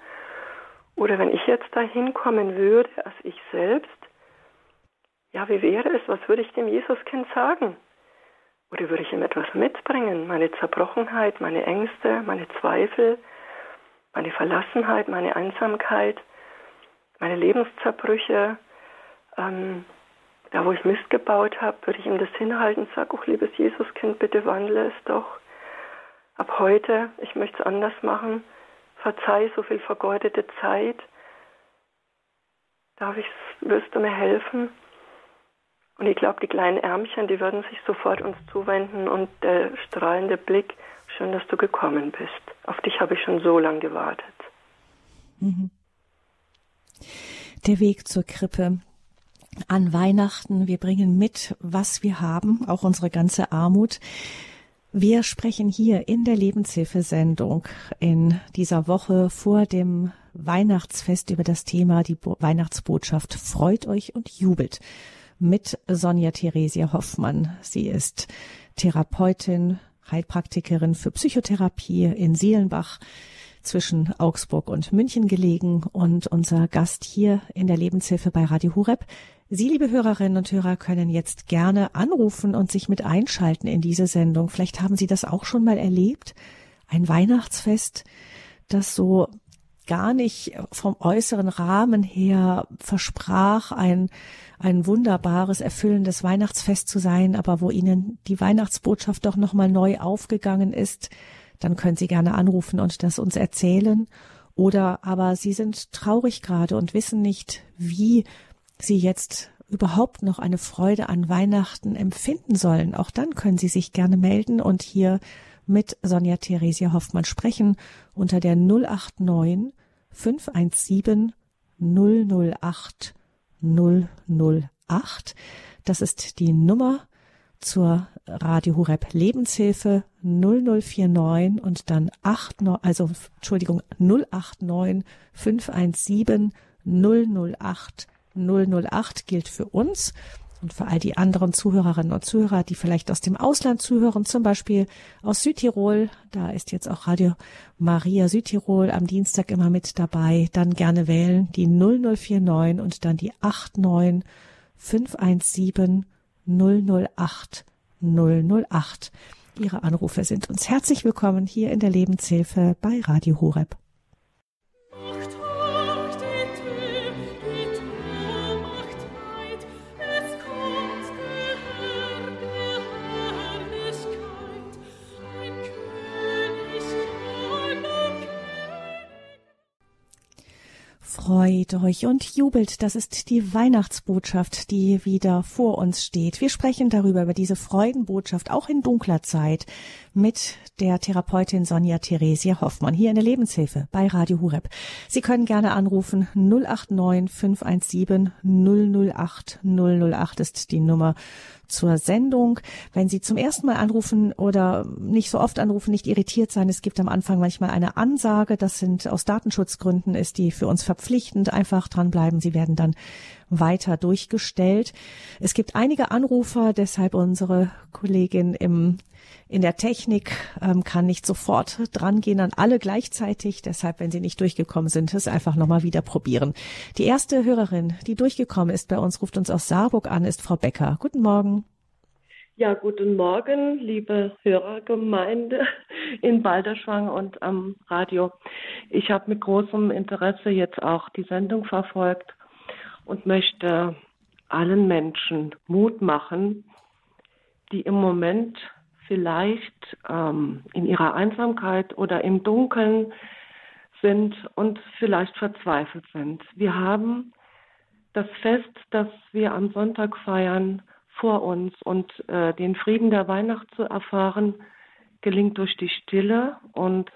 Oder wenn ich jetzt dahin kommen würde als ich selbst, ja, wie wäre es? Was würde ich dem Jesuskind sagen? Oder würde ich ihm etwas mitbringen? Meine Zerbrochenheit, meine Ängste, meine Zweifel, meine Verlassenheit, meine Einsamkeit, meine Lebenszerbrüche, ähm, da wo ich Mist gebaut habe, würde ich ihm das hinhalten und sage, oh liebes Jesuskind, bitte wandle es doch. Ab heute, ich möchte es anders machen. Verzeih so viel vergeudete Zeit. Darf ich, wirst du mir helfen? Und ich glaube, die kleinen Ärmchen, die würden sich sofort uns zuwenden und der strahlende Blick, schön, dass du gekommen bist. Auf dich habe ich schon so lange gewartet. Mhm. Der Weg zur Krippe, an Weihnachten. Wir bringen mit, was wir haben, auch unsere ganze Armut. Wir sprechen hier in der Lebenshilfesendung in dieser Woche vor dem Weihnachtsfest über das Thema die Bo Weihnachtsbotschaft Freut euch und jubelt mit Sonja Theresia Hoffmann. Sie ist Therapeutin, Heilpraktikerin für Psychotherapie in Seelenbach zwischen Augsburg und München gelegen und unser Gast hier in der Lebenshilfe bei Radio Hureb Sie, liebe Hörerinnen und Hörer, können jetzt gerne anrufen und sich mit einschalten in diese Sendung. Vielleicht haben Sie das auch schon mal erlebt. Ein Weihnachtsfest, das so gar nicht vom äußeren Rahmen her versprach, ein, ein wunderbares, erfüllendes Weihnachtsfest zu sein, aber wo Ihnen die Weihnachtsbotschaft doch nochmal neu aufgegangen ist, dann können Sie gerne anrufen und das uns erzählen. Oder aber Sie sind traurig gerade und wissen nicht, wie Sie jetzt überhaupt noch eine Freude an Weihnachten empfinden sollen, auch dann können Sie sich gerne melden und hier mit Sonja Theresia Hoffmann sprechen unter der 089 517 008 008. Das ist die Nummer zur Radio Hureb Lebenshilfe 0049 und dann 89, also Entschuldigung 089 517 008 008 gilt für uns und für all die anderen Zuhörerinnen und Zuhörer, die vielleicht aus dem Ausland zuhören, zum Beispiel aus Südtirol. Da ist jetzt auch Radio Maria Südtirol am Dienstag immer mit dabei. Dann gerne wählen die 0049 und dann die 89 517 008 008. Ihre Anrufe sind uns herzlich willkommen hier in der Lebenshilfe bei Radio Horeb. Freut euch und jubelt, das ist die Weihnachtsbotschaft, die wieder vor uns steht. Wir sprechen darüber, über diese Freudenbotschaft, auch in dunkler Zeit, mit der Therapeutin Sonja Theresia Hoffmann hier in der Lebenshilfe bei Radio Hureb. Sie können gerne anrufen 089 517 008 008 ist die Nummer zur Sendung. Wenn Sie zum ersten Mal anrufen oder nicht so oft anrufen, nicht irritiert sein. Es gibt am Anfang manchmal eine Ansage. Das sind aus Datenschutzgründen ist die für uns verpflichtend. Einfach dranbleiben. Sie werden dann weiter durchgestellt. Es gibt einige Anrufer, deshalb unsere Kollegin im in der Technik ähm, kann nicht sofort drangehen an alle gleichzeitig. Deshalb, wenn Sie nicht durchgekommen sind, es einfach nochmal wieder probieren. Die erste Hörerin, die durchgekommen ist bei uns, ruft uns aus Saarburg an, ist Frau Becker. Guten Morgen. Ja, guten Morgen, liebe Hörergemeinde in Balderschwang und am Radio. Ich habe mit großem Interesse jetzt auch die Sendung verfolgt und möchte allen Menschen Mut machen, die im Moment vielleicht ähm, in ihrer Einsamkeit oder im Dunkeln sind und vielleicht verzweifelt sind. Wir haben das Fest, das wir am Sonntag feiern, vor uns und äh, den Frieden der Weihnacht zu erfahren, gelingt durch die Stille und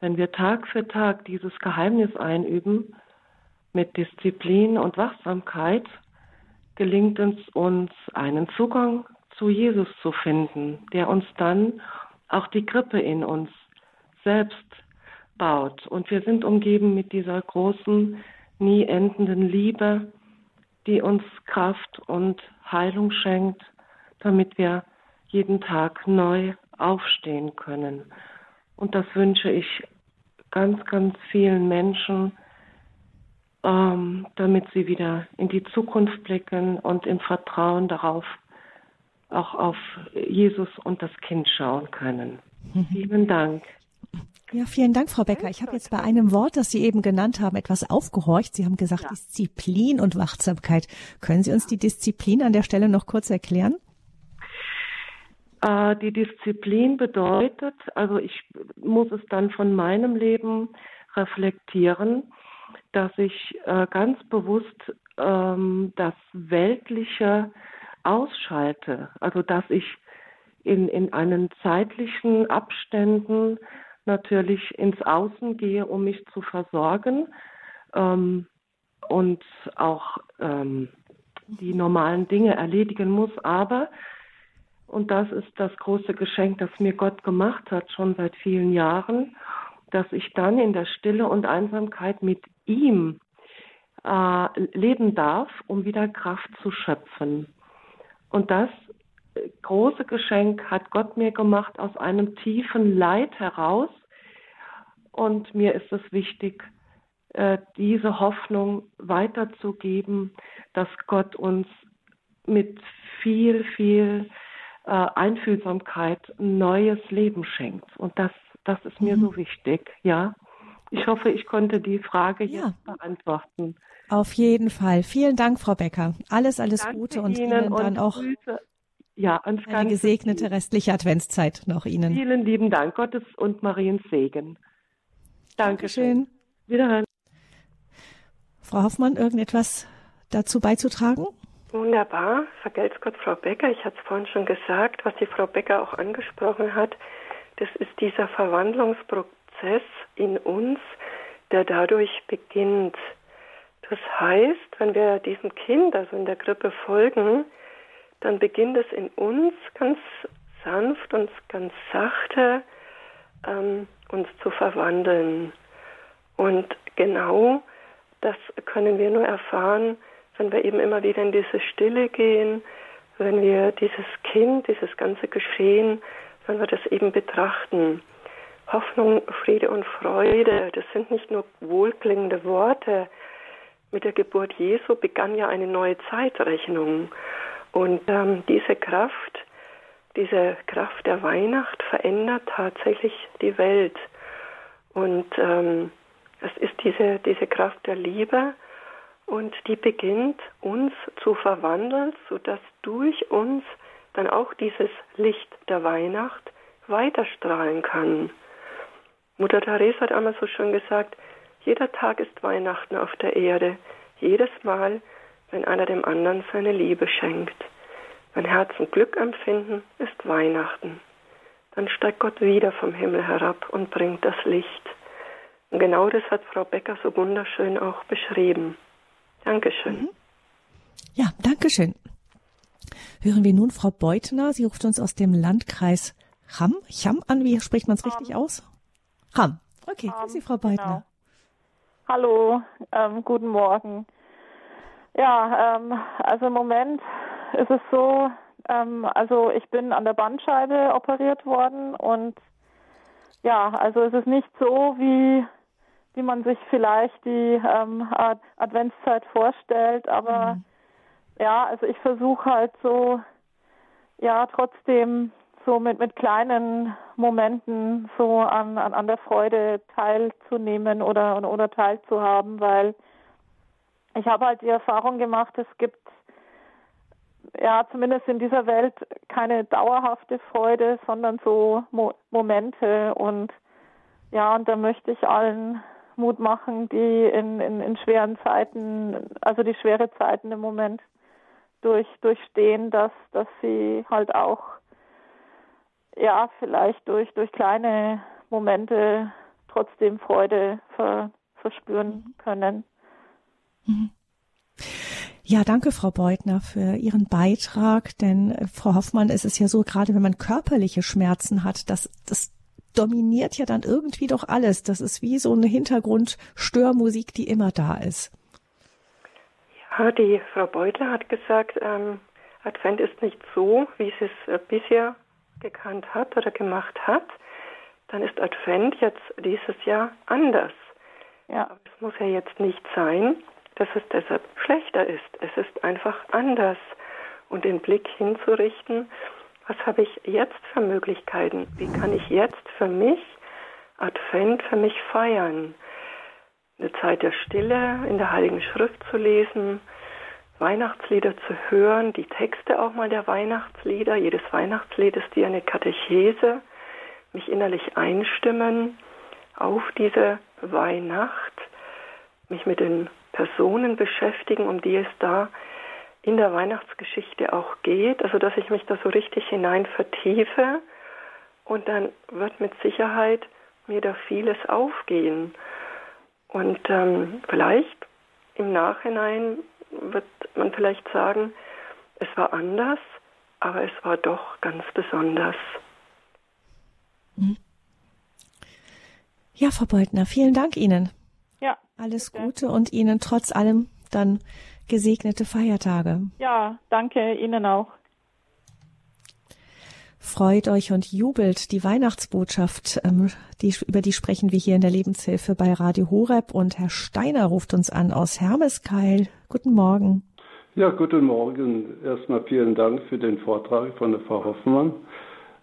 wenn wir Tag für Tag dieses Geheimnis einüben, mit Disziplin und Wachsamkeit, gelingt es uns, einen Zugang zu Jesus zu finden, der uns dann auch die Krippe in uns selbst baut. Und wir sind umgeben mit dieser großen, nie endenden Liebe, die uns Kraft und Heilung schenkt, damit wir jeden Tag neu aufstehen können. Und das wünsche ich ganz, ganz vielen Menschen, ähm, damit sie wieder in die Zukunft blicken und im Vertrauen darauf auch auf Jesus und das Kind schauen können. Mhm. Vielen Dank. Ja, vielen Dank, Frau Becker. Ich habe jetzt bei einem Wort, das Sie eben genannt haben, etwas aufgehorcht. Sie haben gesagt ja. Disziplin und Wachsamkeit. Können Sie uns die Disziplin an der Stelle noch kurz erklären? Äh, die Disziplin bedeutet, also ich muss es dann von meinem Leben reflektieren, dass ich äh, ganz bewusst ähm, das Weltliche ausschalte. Also dass ich in, in einen zeitlichen Abständen natürlich ins Außen gehe, um mich zu versorgen ähm, und auch ähm, die normalen Dinge erledigen muss. Aber, und das ist das große Geschenk, das mir Gott gemacht hat, schon seit vielen Jahren, dass ich dann in der Stille und Einsamkeit mit ihm äh, leben darf, um wieder Kraft zu schöpfen. Und das große Geschenk hat Gott mir gemacht aus einem tiefen Leid heraus. Und mir ist es wichtig, äh, diese Hoffnung weiterzugeben, dass Gott uns mit viel, viel äh, Einfühlsamkeit neues Leben schenkt. Und das, das ist mir mhm. so wichtig, ja. Ich hoffe, ich konnte die Frage ja. jetzt beantworten. Auf jeden Fall. Vielen Dank, Frau Becker. Alles, alles Danke Gute und Ihnen, Ihnen dann auch Grüße ja, Eine gesegnete restliche Adventszeit noch Ihnen. Vielen lieben Dank. Gottes und Mariens Segen. Dankeschön. Dankeschön. Wiederhören. Frau Hoffmann, irgendetwas dazu beizutragen? Wunderbar. Vergelt's Gott, Frau Becker. Ich hatte es vorhin schon gesagt, was die Frau Becker auch angesprochen hat. Das ist dieser Verwandlungsprozess in uns, der dadurch beginnt. Das heißt, wenn wir diesem Kind, also in der Grippe folgen, dann beginnt es in uns ganz sanft und ganz sachte ähm, uns zu verwandeln. Und genau das können wir nur erfahren, wenn wir eben immer wieder in diese Stille gehen, wenn wir dieses Kind, dieses ganze Geschehen, wenn wir das eben betrachten. Hoffnung, Friede und Freude, das sind nicht nur wohlklingende Worte. Mit der Geburt Jesu begann ja eine neue Zeitrechnung. Und ähm, diese Kraft, diese Kraft der Weihnacht verändert tatsächlich die Welt. Und ähm, es ist diese, diese Kraft der Liebe und die beginnt uns zu verwandeln, sodass durch uns dann auch dieses Licht der Weihnacht weiterstrahlen kann. Mutter Therese hat einmal so schön gesagt, jeder Tag ist Weihnachten auf der Erde, jedes Mal, wenn einer dem anderen seine Liebe schenkt. Wenn Herzen Glück empfinden, ist Weihnachten. Dann steigt Gott wieder vom Himmel herab und bringt das Licht. Und genau das hat Frau Becker so wunderschön auch beschrieben. Dankeschön. Mhm. Ja, Dankeschön. Hören wir nun Frau Beutner. Sie ruft uns aus dem Landkreis Cham, Cham an. Wie spricht man es richtig aus? Cham. Okay, Cham, Sie, Frau Beutner. Genau. Hallo, ähm, guten Morgen. Ja, ähm, also im Moment ist es so, ähm, also ich bin an der Bandscheibe operiert worden und ja, also es ist nicht so, wie, wie man sich vielleicht die ähm, Adventszeit vorstellt, aber mhm. ja, also ich versuche halt so, ja, trotzdem so mit, mit kleinen Momenten so an, an, an der Freude teilzunehmen oder, oder teilzuhaben, weil ich habe halt die Erfahrung gemacht, es gibt ja zumindest in dieser Welt keine dauerhafte Freude, sondern so Mo Momente. Und ja, und da möchte ich allen Mut machen, die in, in, in schweren Zeiten, also die schwere Zeiten im Moment durch, durchstehen, dass, dass sie halt auch ja vielleicht durch, durch kleine Momente trotzdem Freude ver, verspüren können. Mhm. Ja, danke, Frau Beutner, für Ihren Beitrag. Denn, äh, Frau Hoffmann, es ist ja so, gerade wenn man körperliche Schmerzen hat, das, das dominiert ja dann irgendwie doch alles. Das ist wie so eine Hintergrundstörmusik, die immer da ist. Ja, die Frau Beutler hat gesagt, ähm, Advent ist nicht so, wie sie es äh, bisher gekannt hat oder gemacht hat. Dann ist Advent jetzt dieses Jahr anders. Ja. Aber es muss ja jetzt nicht sein, dass es deshalb schlechter ist. Es ist einfach anders. Und den Blick hinzurichten, was habe ich jetzt für Möglichkeiten? Wie kann ich jetzt für mich Advent für mich feiern. Eine Zeit der Stille in der Heiligen Schrift zu lesen, Weihnachtslieder zu hören, die Texte auch mal der Weihnachtslieder. Jedes Weihnachtslied ist wie eine Katechese, mich innerlich einstimmen auf diese Weihnacht, mich mit den Personen beschäftigen, um die es da in der Weihnachtsgeschichte auch geht, also dass ich mich da so richtig hinein vertiefe und dann wird mit Sicherheit mir da vieles aufgehen. Und ähm, vielleicht im Nachhinein wird man vielleicht sagen, es war anders, aber es war doch ganz besonders. Mhm. Ja, Frau Beutner, vielen Dank Ihnen. Ja. Alles bitte. Gute und Ihnen trotz allem dann gesegnete Feiertage. Ja, danke Ihnen auch. Freut euch und jubelt die Weihnachtsbotschaft, ähm, die, über die sprechen wir hier in der Lebenshilfe bei Radio Horeb und Herr Steiner ruft uns an aus Hermeskeil. Guten Morgen. Ja, guten Morgen. Erstmal vielen Dank für den Vortrag von der Frau Hoffmann.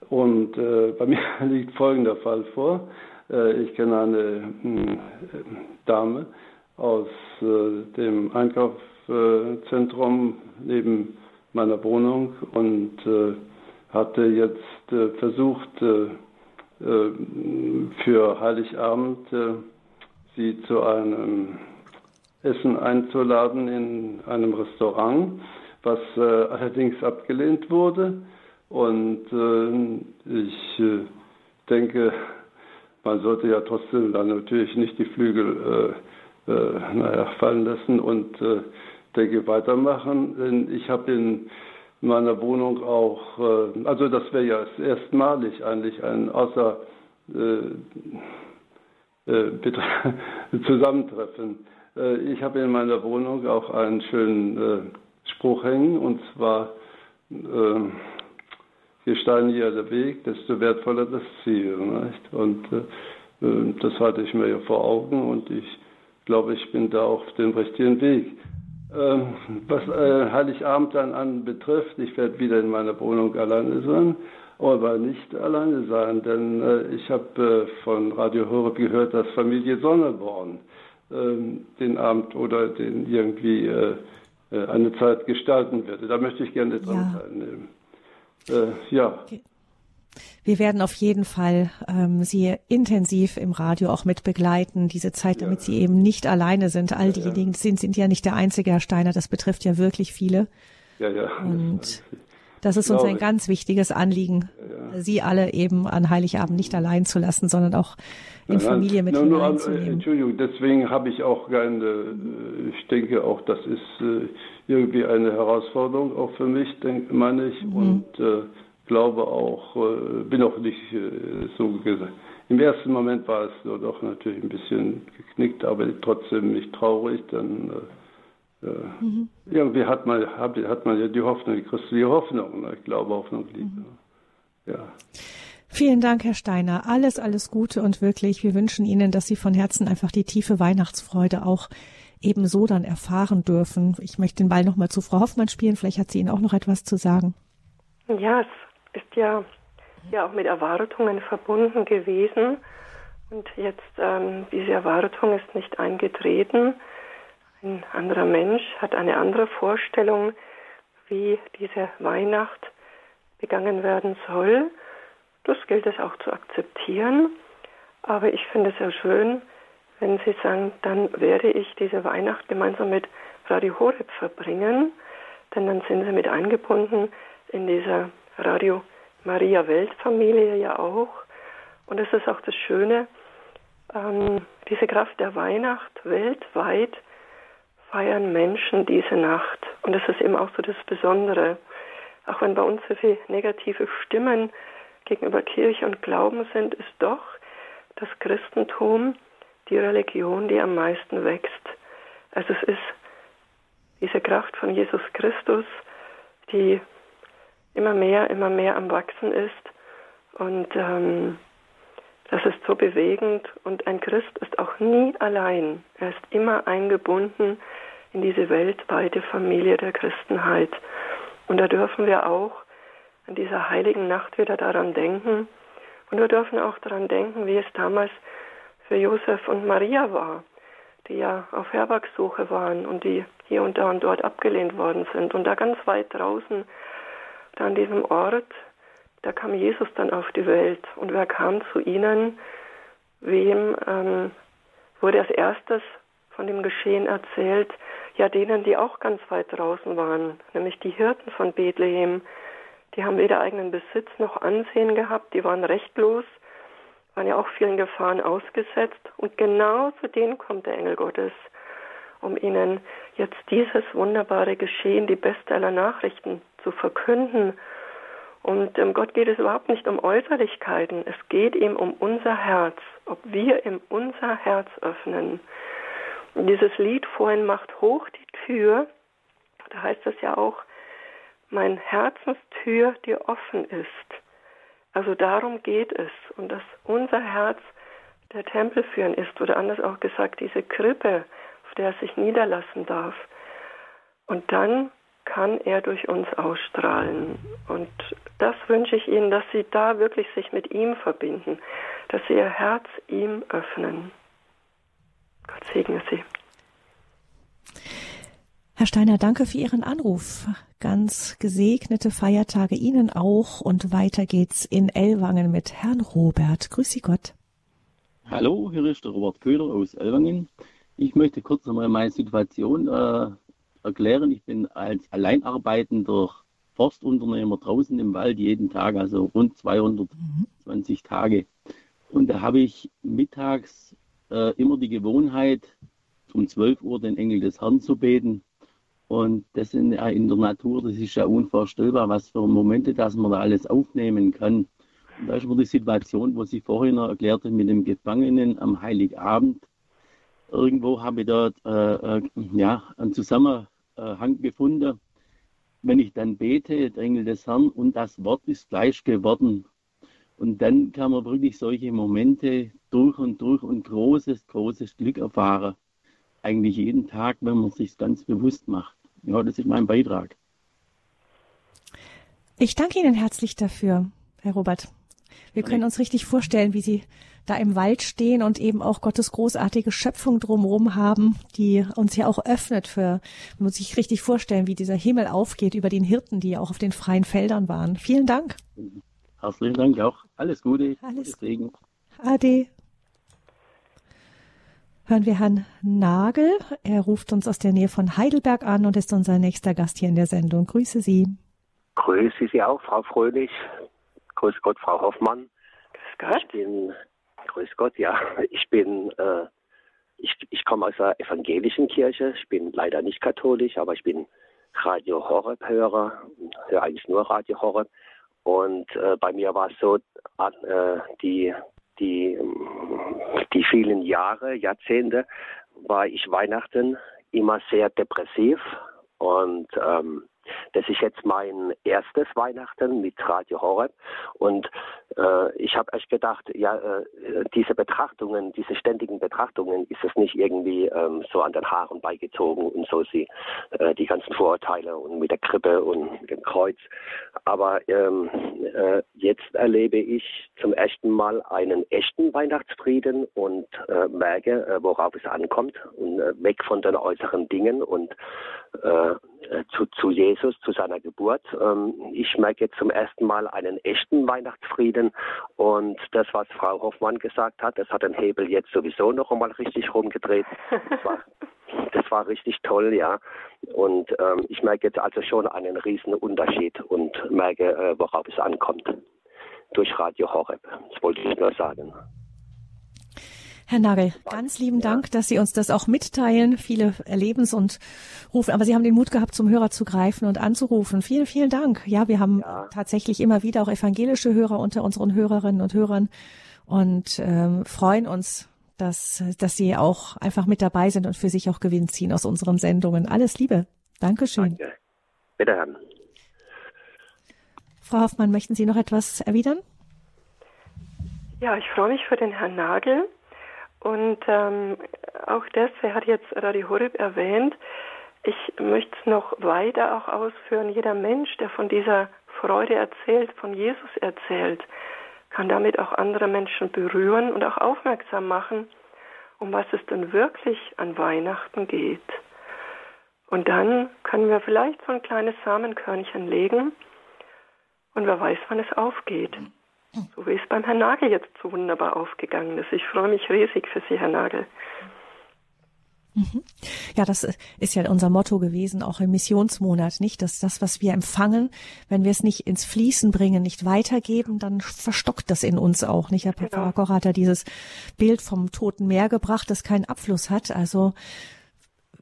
Und äh, bei mir liegt folgender Fall vor. Äh, ich kenne eine äh, Dame aus äh, dem Einkaufszentrum neben meiner Wohnung und äh, hatte jetzt äh, versucht, äh, äh, für Heiligabend sie zu einem Essen einzuladen in einem Restaurant, was allerdings abgelehnt wurde. Und ich denke, man sollte ja trotzdem dann natürlich nicht die Flügel äh, äh, naja, fallen lassen und äh, denke weitermachen. Denn ich habe in meiner Wohnung auch, äh, also das wäre ja erstmalig eigentlich ein außer äh, äh, Zusammentreffen. Äh, ich habe in meiner Wohnung auch einen schönen äh, Spruch hängen und zwar äh, je steiniger der Weg, desto wertvoller das Ziel. Nicht? Und das hatte ich mir ja vor Augen und ich glaube, ich bin da auf dem richtigen Weg. Ähm, was äh, Heiligabend dann anbetrifft, ich werde wieder in meiner Wohnung alleine sein, aber nicht alleine sein, denn äh, ich habe äh, von Radio Horeb gehört, dass Familie Sonneborn ähm, den Abend oder den irgendwie äh, äh, eine Zeit gestalten werde. Da möchte ich gerne dran ja. teilnehmen. Äh, ja. Okay. Wir werden auf jeden Fall ähm, Sie intensiv im Radio auch mit begleiten, diese Zeit, damit ja. Sie eben nicht alleine sind. All diejenigen sind, sind ja nicht der einzige, Herr Steiner, das betrifft ja wirklich viele. Ja, ja. Und das ist uns ein ganz wichtiges Anliegen, ja. Sie alle eben an Heiligabend nicht allein zu lassen, sondern auch in nein, Familie mit nein, hineinzunehmen. Nur, Entschuldigung, deswegen habe ich auch keine, äh, ich denke auch, das ist äh, irgendwie eine Herausforderung auch für mich, denke, meine ich. Mhm. Und äh, glaube auch, äh, bin auch nicht äh, so gesagt. Im ersten Moment war es so doch natürlich ein bisschen geknickt, aber trotzdem nicht traurig. Dann äh, mhm. irgendwie hat man, hat, hat, man ja die Hoffnung, die christliche Hoffnung. Ne? Ich glaube, Hoffnung liegt. Mhm. Ja. Vielen Dank, Herr Steiner. Alles, alles Gute und wirklich, wir wünschen Ihnen, dass Sie von Herzen einfach die tiefe Weihnachtsfreude auch ebenso dann erfahren dürfen. Ich möchte den Ball nochmal zu Frau Hoffmann spielen. Vielleicht hat sie Ihnen auch noch etwas zu sagen. Ja, es ist ja, ja auch mit Erwartungen verbunden gewesen. Und jetzt, ähm, diese Erwartung ist nicht eingetreten. Ein anderer Mensch hat eine andere Vorstellung, wie diese Weihnacht begangen werden soll. Das gilt es auch zu akzeptieren. Aber ich finde es sehr schön, wenn Sie sagen, dann werde ich diese Weihnacht gemeinsam mit Radio Horeb verbringen, denn dann sind Sie mit eingebunden in dieser Radio Maria Weltfamilie ja auch. Und es ist auch das Schöne, ähm, diese Kraft der Weihnacht weltweit feiern Menschen diese Nacht. Und das ist eben auch so das Besondere. Auch wenn bei uns so viele negative Stimmen gegenüber Kirche und Glauben sind, ist doch das Christentum die Religion, die am meisten wächst. Also es ist diese Kraft von Jesus Christus, die immer mehr, immer mehr am Wachsen ist. Und ähm, das ist so bewegend. Und ein Christ ist auch nie allein. Er ist immer eingebunden in diese weltweite Familie der Christenheit. Und da dürfen wir auch an dieser heiligen Nacht wieder daran denken, Und wir dürfen auch daran denken, wie es damals für Josef und Maria war, die ja auf Herbergsuche waren und die hier und da und dort abgelehnt worden sind. Und da ganz weit draußen, da an diesem Ort, da kam Jesus dann auf die Welt. Und wer kam zu ihnen? Wem ähm, wurde als erstes von dem Geschehen erzählt? Ja, denen, die auch ganz weit draußen waren, nämlich die Hirten von Bethlehem. Die haben weder eigenen Besitz noch Ansehen gehabt, die waren rechtlos, waren ja auch vielen Gefahren ausgesetzt. Und genau zu denen kommt der Engel Gottes, um ihnen jetzt dieses wunderbare Geschehen, die beste aller Nachrichten zu verkünden und ähm, Gott geht es überhaupt nicht um Äußerlichkeiten, es geht ihm um unser Herz, ob wir ihm unser Herz öffnen. Und dieses Lied vorhin macht hoch die Tür, da heißt es ja auch, mein Herzenstür dir offen ist. Also darum geht es und dass unser Herz der Tempel führen ist oder anders auch gesagt diese Krippe, auf der er sich niederlassen darf. Und dann kann er durch uns ausstrahlen. Und das wünsche ich Ihnen, dass Sie da wirklich sich mit ihm verbinden, dass Sie Ihr Herz ihm öffnen. Gott segne Sie. Herr Steiner, danke für Ihren Anruf. Ganz gesegnete Feiertage Ihnen auch und weiter geht's in Ellwangen mit Herrn Robert. Grüß Sie Gott. Hallo, hier ist der Robert Köhler aus Ellwangen. Ich möchte kurz einmal meine Situation äh, erklären. Ich bin als Alleinarbeitender Forstunternehmer draußen im Wald jeden Tag, also rund 220 Tage. Und da habe ich mittags äh, immer die Gewohnheit, um 12 Uhr den Engel des Herrn zu beten. Und das in, äh, in der Natur, das ist ja unvorstellbar, was für Momente, dass man da alles aufnehmen kann. Und da ist mir die Situation, wo Sie vorhin erklärte, mit dem Gefangenen am Heiligabend. Irgendwo habe ich dort äh, äh, ja, einen Zusammenhang gefunden wenn ich dann bete, der Engel des Herrn, und das Wort ist Fleisch geworden. Und dann kann man wirklich solche Momente durch und durch und großes, großes Glück erfahren. Eigentlich jeden Tag, wenn man sich ganz bewusst macht. Ja, das ist mein Beitrag. Ich danke Ihnen herzlich dafür, Herr Robert. Wir können uns richtig vorstellen, wie Sie da im Wald stehen und eben auch Gottes großartige Schöpfung drumherum haben, die uns ja auch öffnet für, man muss sich richtig vorstellen, wie dieser Himmel aufgeht über den Hirten, die ja auch auf den freien Feldern waren. Vielen Dank. Herzlichen Dank auch. Alles Gute. Alles Segen. Ade. Hören wir Herrn Nagel. Er ruft uns aus der Nähe von Heidelberg an und ist unser nächster Gast hier in der Sendung. Grüße Sie. Grüße Sie auch, Frau Fröhlich. Grüß Gott, Frau Hoffmann. Grüß Gott. Ich bin Grüß Gott, ja. Ich bin, äh, ich, ich komme aus der evangelischen Kirche. Ich bin leider nicht katholisch, aber ich bin Radio Horeb-Hörer, höre eigentlich nur Radio Horeb. Und äh, bei mir war es so, äh, die, die, die vielen Jahre, Jahrzehnte, war ich Weihnachten immer sehr depressiv und ähm, das ist jetzt mein erstes Weihnachten mit Radio Horeb und äh, ich habe echt gedacht, ja, äh, diese Betrachtungen, diese ständigen Betrachtungen, ist es nicht irgendwie ähm, so an den Haaren beigezogen und so sie äh, die ganzen Vorurteile und mit der Krippe und dem Kreuz. Aber ähm, äh, jetzt erlebe ich zum ersten Mal einen echten Weihnachtsfrieden und äh, merke, äh, worauf es ankommt und weg von den äußeren Dingen und zu, zu Jesus, zu seiner Geburt. Ähm, ich merke jetzt zum ersten Mal einen echten Weihnachtsfrieden und das, was Frau Hoffmann gesagt hat, das hat den Hebel jetzt sowieso noch einmal richtig rumgedreht. Das war, das war richtig toll, ja. Und ähm, ich merke jetzt also schon einen riesen Unterschied und merke, äh, worauf es ankommt. Durch Radio Horeb. Das wollte ich nur sagen. Herr Nagel, ganz lieben Dank, dass Sie uns das auch mitteilen. Viele erlebens und rufen, aber Sie haben den Mut gehabt, zum Hörer zu greifen und anzurufen. Vielen, vielen Dank. Ja, wir haben ja. tatsächlich immer wieder auch evangelische Hörer unter unseren Hörerinnen und Hörern und ähm, freuen uns, dass, dass Sie auch einfach mit dabei sind und für sich auch Gewinn ziehen aus unseren Sendungen. Alles Liebe. Dankeschön. Danke. Bitte, Herrn. Frau Hoffmann, möchten Sie noch etwas erwidern? Ja, ich freue mich für den Herrn Nagel und ähm, auch das, er hat jetzt Radio Horeb erwähnt, ich möchte es noch weiter auch ausführen. Jeder Mensch, der von dieser Freude erzählt, von Jesus erzählt, kann damit auch andere Menschen berühren und auch aufmerksam machen, um was es denn wirklich an Weihnachten geht. Und dann können wir vielleicht so ein kleines Samenkörnchen legen und wer weiß, wann es aufgeht. So wie es beim Herrn Nagel jetzt so wunderbar aufgegangen ist. Ich freue mich riesig für Sie, Herr Nagel. Mhm. Ja, das ist ja unser Motto gewesen, auch im Missionsmonat, nicht? Dass das, was wir empfangen, wenn wir es nicht ins Fließen bringen, nicht weitergeben, dann verstockt das in uns auch, nicht? Herr genau. Pfarrer hat ja dieses Bild vom Toten Meer gebracht, das keinen Abfluss hat. Also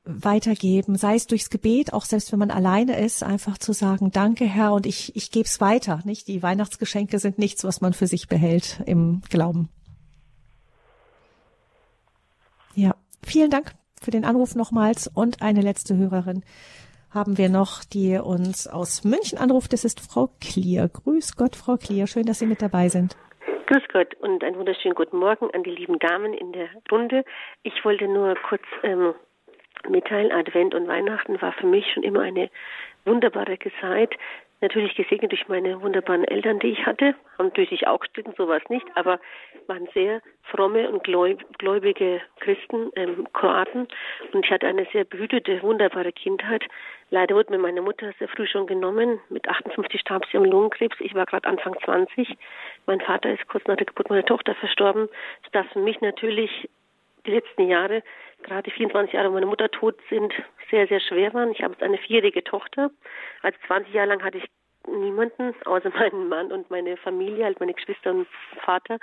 weitergeben, sei es durchs Gebet, auch selbst wenn man alleine ist, einfach zu sagen, danke Herr und ich, ich gebe es weiter. Nicht? Die Weihnachtsgeschenke sind nichts, was man für sich behält im Glauben. Ja, vielen Dank für den Anruf nochmals und eine letzte Hörerin haben wir noch, die uns aus München anruft. Das ist Frau Klier. Grüß Gott, Frau Klier. Schön, dass Sie mit dabei sind. Grüß Gott und einen wunderschönen guten Morgen an die lieben Damen in der Runde. Ich wollte nur kurz ähm, mitteilen, Advent und Weihnachten war für mich schon immer eine wunderbare Zeit natürlich gesegnet durch meine wunderbaren Eltern, die ich hatte. Haben natürlich auch gestritten, sowas nicht, aber waren sehr fromme und gläubige Christen, ähm, Kroaten. Und ich hatte eine sehr behütete, wunderbare Kindheit. Leider wurde mir meine Mutter sehr früh schon genommen. Mit 58 starb sie am Lungenkrebs. Ich war gerade Anfang 20. Mein Vater ist kurz nach der Geburt meiner Tochter verstorben, sodass für mich natürlich die letzten Jahre, gerade 24 Jahre, wo meine Mutter tot sind, sehr, sehr schwer waren. Ich habe jetzt eine vierjährige Tochter. Also 20 Jahre lang hatte ich niemanden, außer meinen Mann und meine Familie, halt meine Geschwister und Vater.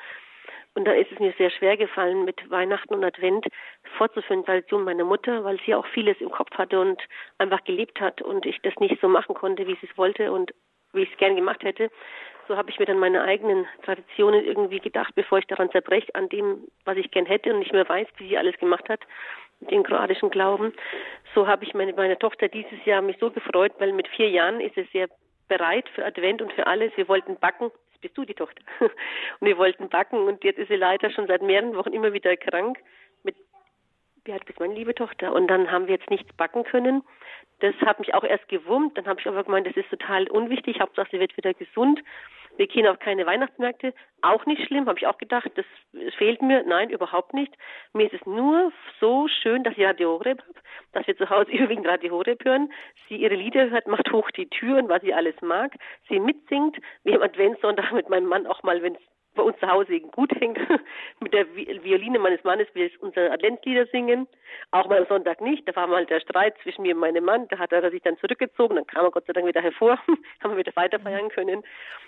Und da ist es mir sehr schwer gefallen, mit Weihnachten und Advent fortzuführen, Tradition meiner Mutter, weil sie auch vieles im Kopf hatte und einfach gelebt hat und ich das nicht so machen konnte, wie sie es wollte und wie ich es gern gemacht hätte. So habe ich mir dann meine eigenen Traditionen irgendwie gedacht, bevor ich daran zerbreche, an dem, was ich gern hätte und nicht mehr weiß, wie sie alles gemacht hat mit dem kroatischen Glauben. So habe ich meine, meine Tochter dieses Jahr mich so gefreut, weil mit vier Jahren ist sie sehr bereit für Advent und für alles. Wir wollten backen. Das bist du, die Tochter. Und wir wollten backen und jetzt ist sie leider schon seit mehreren Wochen immer wieder krank. Wie alt bist meine liebe Tochter? Und dann haben wir jetzt nichts backen können. Das hat mich auch erst gewurmt. Dann habe ich aber gemeint, das ist total unwichtig. Hauptsache, sie wird wieder gesund. Wir gehen auf keine Weihnachtsmärkte. Auch nicht schlimm, habe ich auch gedacht. Das fehlt mir. Nein, überhaupt nicht. Mir ist es nur so schön, dass ich Radio Horeb habe, dass wir zu Hause überwiegend Radio Horeb hören. Sie ihre Lieder hört, macht hoch die Türen, was sie alles mag. Sie mitsingt. Wir haben Adventssonntag mit meinem Mann auch mal, wenn es bei uns zu Hause gut hängt. Mit der Violine meines Mannes will ich unsere Adventslieder singen. Auch mal am Sonntag nicht. Da war mal der Streit zwischen mir und meinem Mann. Da hat er sich dann zurückgezogen. Dann kam er Gott sei Dank wieder hervor. Haben wir wieder weiter feiern können.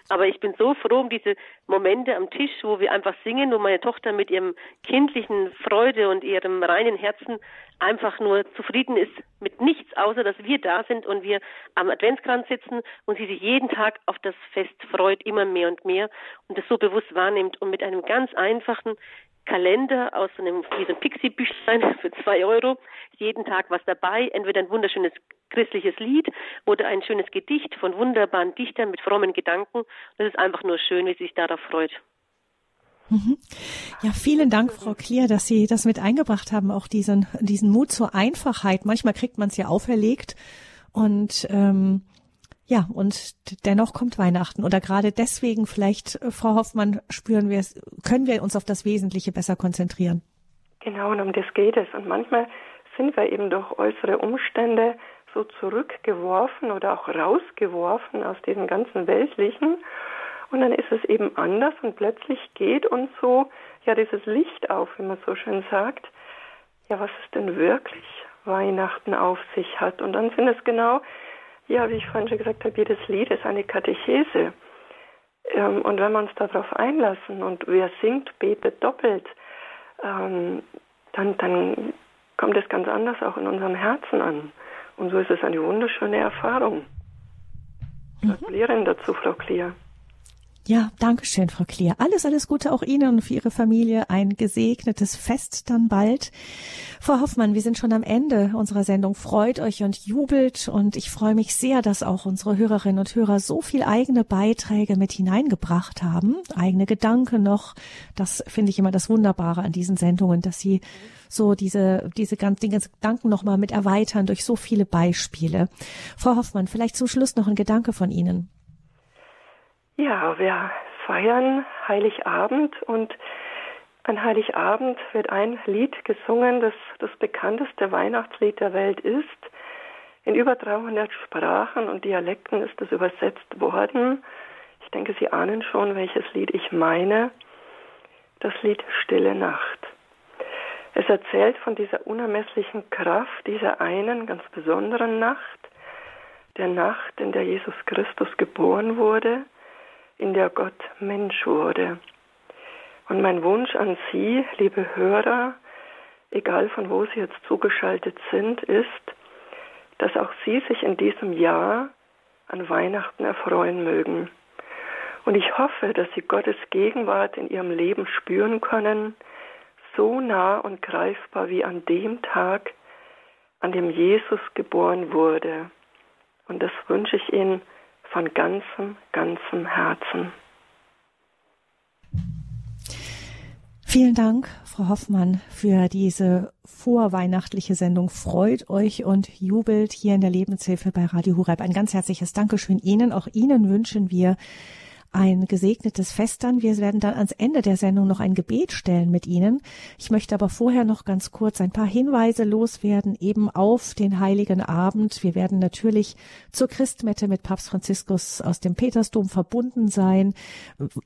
Aber ich bin so froh um diese Momente am Tisch, wo wir einfach singen, wo meine Tochter mit ihrem kindlichen Freude und ihrem reinen Herzen einfach nur zufrieden ist mit nichts, außer dass wir da sind und wir am Adventskranz sitzen und sie sich jeden Tag auf das Fest freut, immer mehr und mehr und das so bewusst wahrnimmt und mit einem ganz einfachen Kalender aus einem, ein Pixie-Büchlein für zwei Euro, jeden Tag was dabei, entweder ein wunderschönes christliches Lied oder ein schönes Gedicht von wunderbaren Dichtern mit frommen Gedanken. Das ist einfach nur schön, wie sie sich darauf freut. Mhm. Ja, vielen Dank, Frau Klier, dass Sie das mit eingebracht haben, auch diesen, diesen Mut zur Einfachheit. Manchmal kriegt man es ja auferlegt und ähm, ja, und dennoch kommt Weihnachten. Oder gerade deswegen vielleicht, äh, Frau Hoffmann, spüren wir es, können wir uns auf das Wesentliche besser konzentrieren. Genau, und um das geht es. Und manchmal sind wir eben durch äußere Umstände so zurückgeworfen oder auch rausgeworfen aus diesem ganzen Weltlichen und dann ist es eben anders und plötzlich geht uns so, ja, dieses Licht auf, wie man so schön sagt, ja, was es denn wirklich Weihnachten auf sich hat. Und dann sind es genau, ja, wie ich vorhin schon gesagt habe, jedes Lied ist eine Katechese. Ähm, und wenn wir uns darauf einlassen und wer singt, betet doppelt, ähm, dann, dann kommt es ganz anders auch in unserem Herzen an. Und so ist es eine wunderschöne Erfahrung. Gratulieren mhm. dazu, Frau Klier. Ja, danke schön, Frau Klier. Alles, alles Gute auch Ihnen und für Ihre Familie. Ein gesegnetes Fest dann bald. Frau Hoffmann, wir sind schon am Ende unserer Sendung. Freut euch und jubelt. Und ich freue mich sehr, dass auch unsere Hörerinnen und Hörer so viel eigene Beiträge mit hineingebracht haben. Eigene Gedanken noch. Das finde ich immer das Wunderbare an diesen Sendungen, dass sie so diese, diese ganzen Gedanken nochmal mit erweitern durch so viele Beispiele. Frau Hoffmann, vielleicht zum Schluss noch ein Gedanke von Ihnen. Ja, wer feiern Heiligabend und an Heiligabend wird ein Lied gesungen, das das bekannteste Weihnachtslied der Welt ist. In über 300 Sprachen und Dialekten ist es übersetzt worden. Ich denke, Sie ahnen schon, welches Lied ich meine. Das Lied Stille Nacht. Es erzählt von dieser unermesslichen Kraft dieser einen ganz besonderen Nacht, der Nacht, in der Jesus Christus geboren wurde, in der Gott Mensch wurde. Und mein Wunsch an Sie, liebe Hörer, egal von wo Sie jetzt zugeschaltet sind, ist, dass auch Sie sich in diesem Jahr an Weihnachten erfreuen mögen. Und ich hoffe, dass Sie Gottes Gegenwart in Ihrem Leben spüren können, so nah und greifbar wie an dem Tag, an dem Jesus geboren wurde. Und das wünsche ich Ihnen von ganzem, ganzem Herzen. Vielen Dank, Frau Hoffmann, für diese vorweihnachtliche Sendung. Freut euch und jubelt hier in der Lebenshilfe bei Radio Hureb. Ein ganz herzliches Dankeschön Ihnen. Auch Ihnen wünschen wir ein gesegnetes Fest dann. Wir werden dann ans Ende der Sendung noch ein Gebet stellen mit Ihnen. Ich möchte aber vorher noch ganz kurz ein paar Hinweise loswerden, eben auf den Heiligen Abend. Wir werden natürlich zur Christmette mit Papst Franziskus aus dem Petersdom verbunden sein.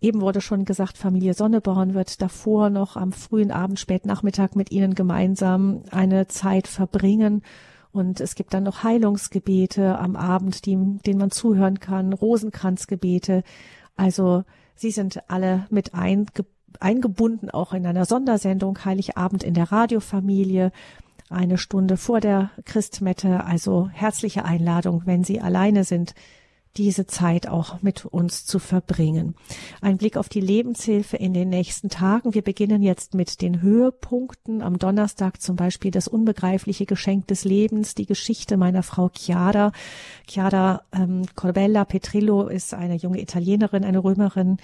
Eben wurde schon gesagt, Familie Sonneborn wird davor noch am frühen Abend, Spätnachmittag mit Ihnen gemeinsam eine Zeit verbringen. Und es gibt dann noch Heilungsgebete am Abend, die, denen man zuhören kann, Rosenkranzgebete. Also Sie sind alle mit einge eingebunden, auch in einer Sondersendung Heiligabend in der Radiofamilie, eine Stunde vor der Christmette. Also herzliche Einladung, wenn Sie alleine sind, diese Zeit auch mit uns zu verbringen. Ein Blick auf die Lebenshilfe in den nächsten Tagen. Wir beginnen jetzt mit den Höhepunkten. Am Donnerstag zum Beispiel das unbegreifliche Geschenk des Lebens, die Geschichte meiner Frau Chiara. Chiara ähm, Corbella Petrillo ist eine junge Italienerin, eine Römerin,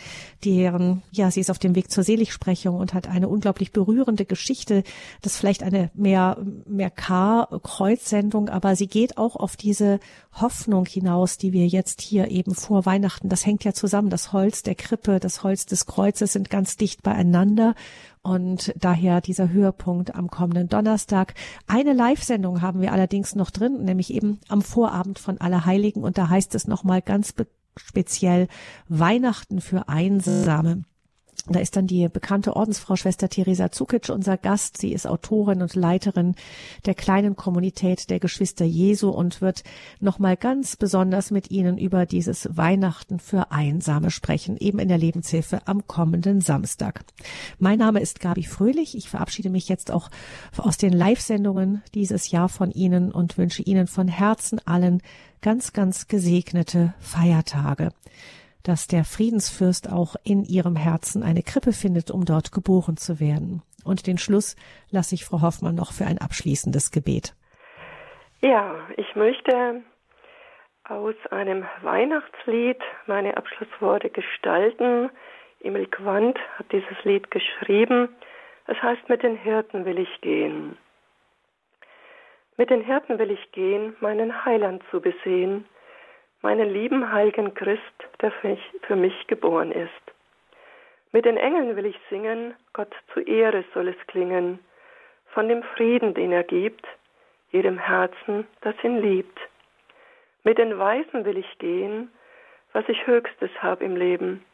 deren, ja, sie ist auf dem Weg zur Seligsprechung und hat eine unglaublich berührende Geschichte. Das ist vielleicht eine mehr, mehr K-Kreuzsendung, aber sie geht auch auf diese Hoffnung hinaus, die wir jetzt hier eben vor Weihnachten, das hängt ja zusammen. Das Holz der Krippe, das Holz des Kreuzes sind ganz dicht beieinander. Und daher dieser Höhepunkt am kommenden Donnerstag. Eine Live-Sendung haben wir allerdings noch drin, nämlich eben am Vorabend von Allerheiligen. Und da heißt es nochmal ganz speziell Weihnachten für Einsame. Da ist dann die bekannte Ordensfrau Schwester Theresa Zukic unser Gast. Sie ist Autorin und Leiterin der kleinen Kommunität der Geschwister Jesu und wird nochmal ganz besonders mit Ihnen über dieses Weihnachten für Einsame sprechen, eben in der Lebenshilfe am kommenden Samstag. Mein Name ist Gabi Fröhlich. Ich verabschiede mich jetzt auch aus den Live-Sendungen dieses Jahr von Ihnen und wünsche Ihnen von Herzen allen ganz, ganz gesegnete Feiertage dass der Friedensfürst auch in ihrem Herzen eine Krippe findet, um dort geboren zu werden. Und den Schluss lasse ich Frau Hoffmann noch für ein abschließendes Gebet. Ja, ich möchte aus einem Weihnachtslied meine Abschlussworte gestalten. Emil Quandt hat dieses Lied geschrieben. Es heißt, mit den Hirten will ich gehen. Mit den Hirten will ich gehen, meinen Heiland zu besehen meinen lieben heiligen Christ, der für mich geboren ist. Mit den Engeln will ich singen, Gott zu Ehre soll es klingen, von dem Frieden, den er gibt, jedem Herzen, das ihn liebt. Mit den Weisen will ich gehen, was ich Höchstes hab im Leben,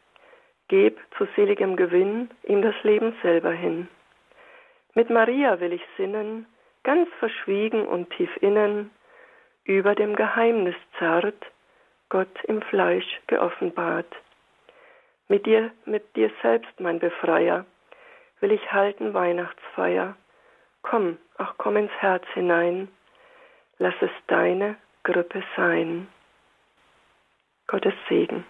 geb zu seligem Gewinn ihm das Leben selber hin. Mit Maria will ich sinnen, ganz verschwiegen und tief innen, über dem Geheimnis zart, Gott im Fleisch geoffenbart. Mit dir, mit dir selbst, mein Befreier, will ich halten Weihnachtsfeier. Komm, ach komm ins Herz hinein, lass es deine Grippe sein. Gottes Segen.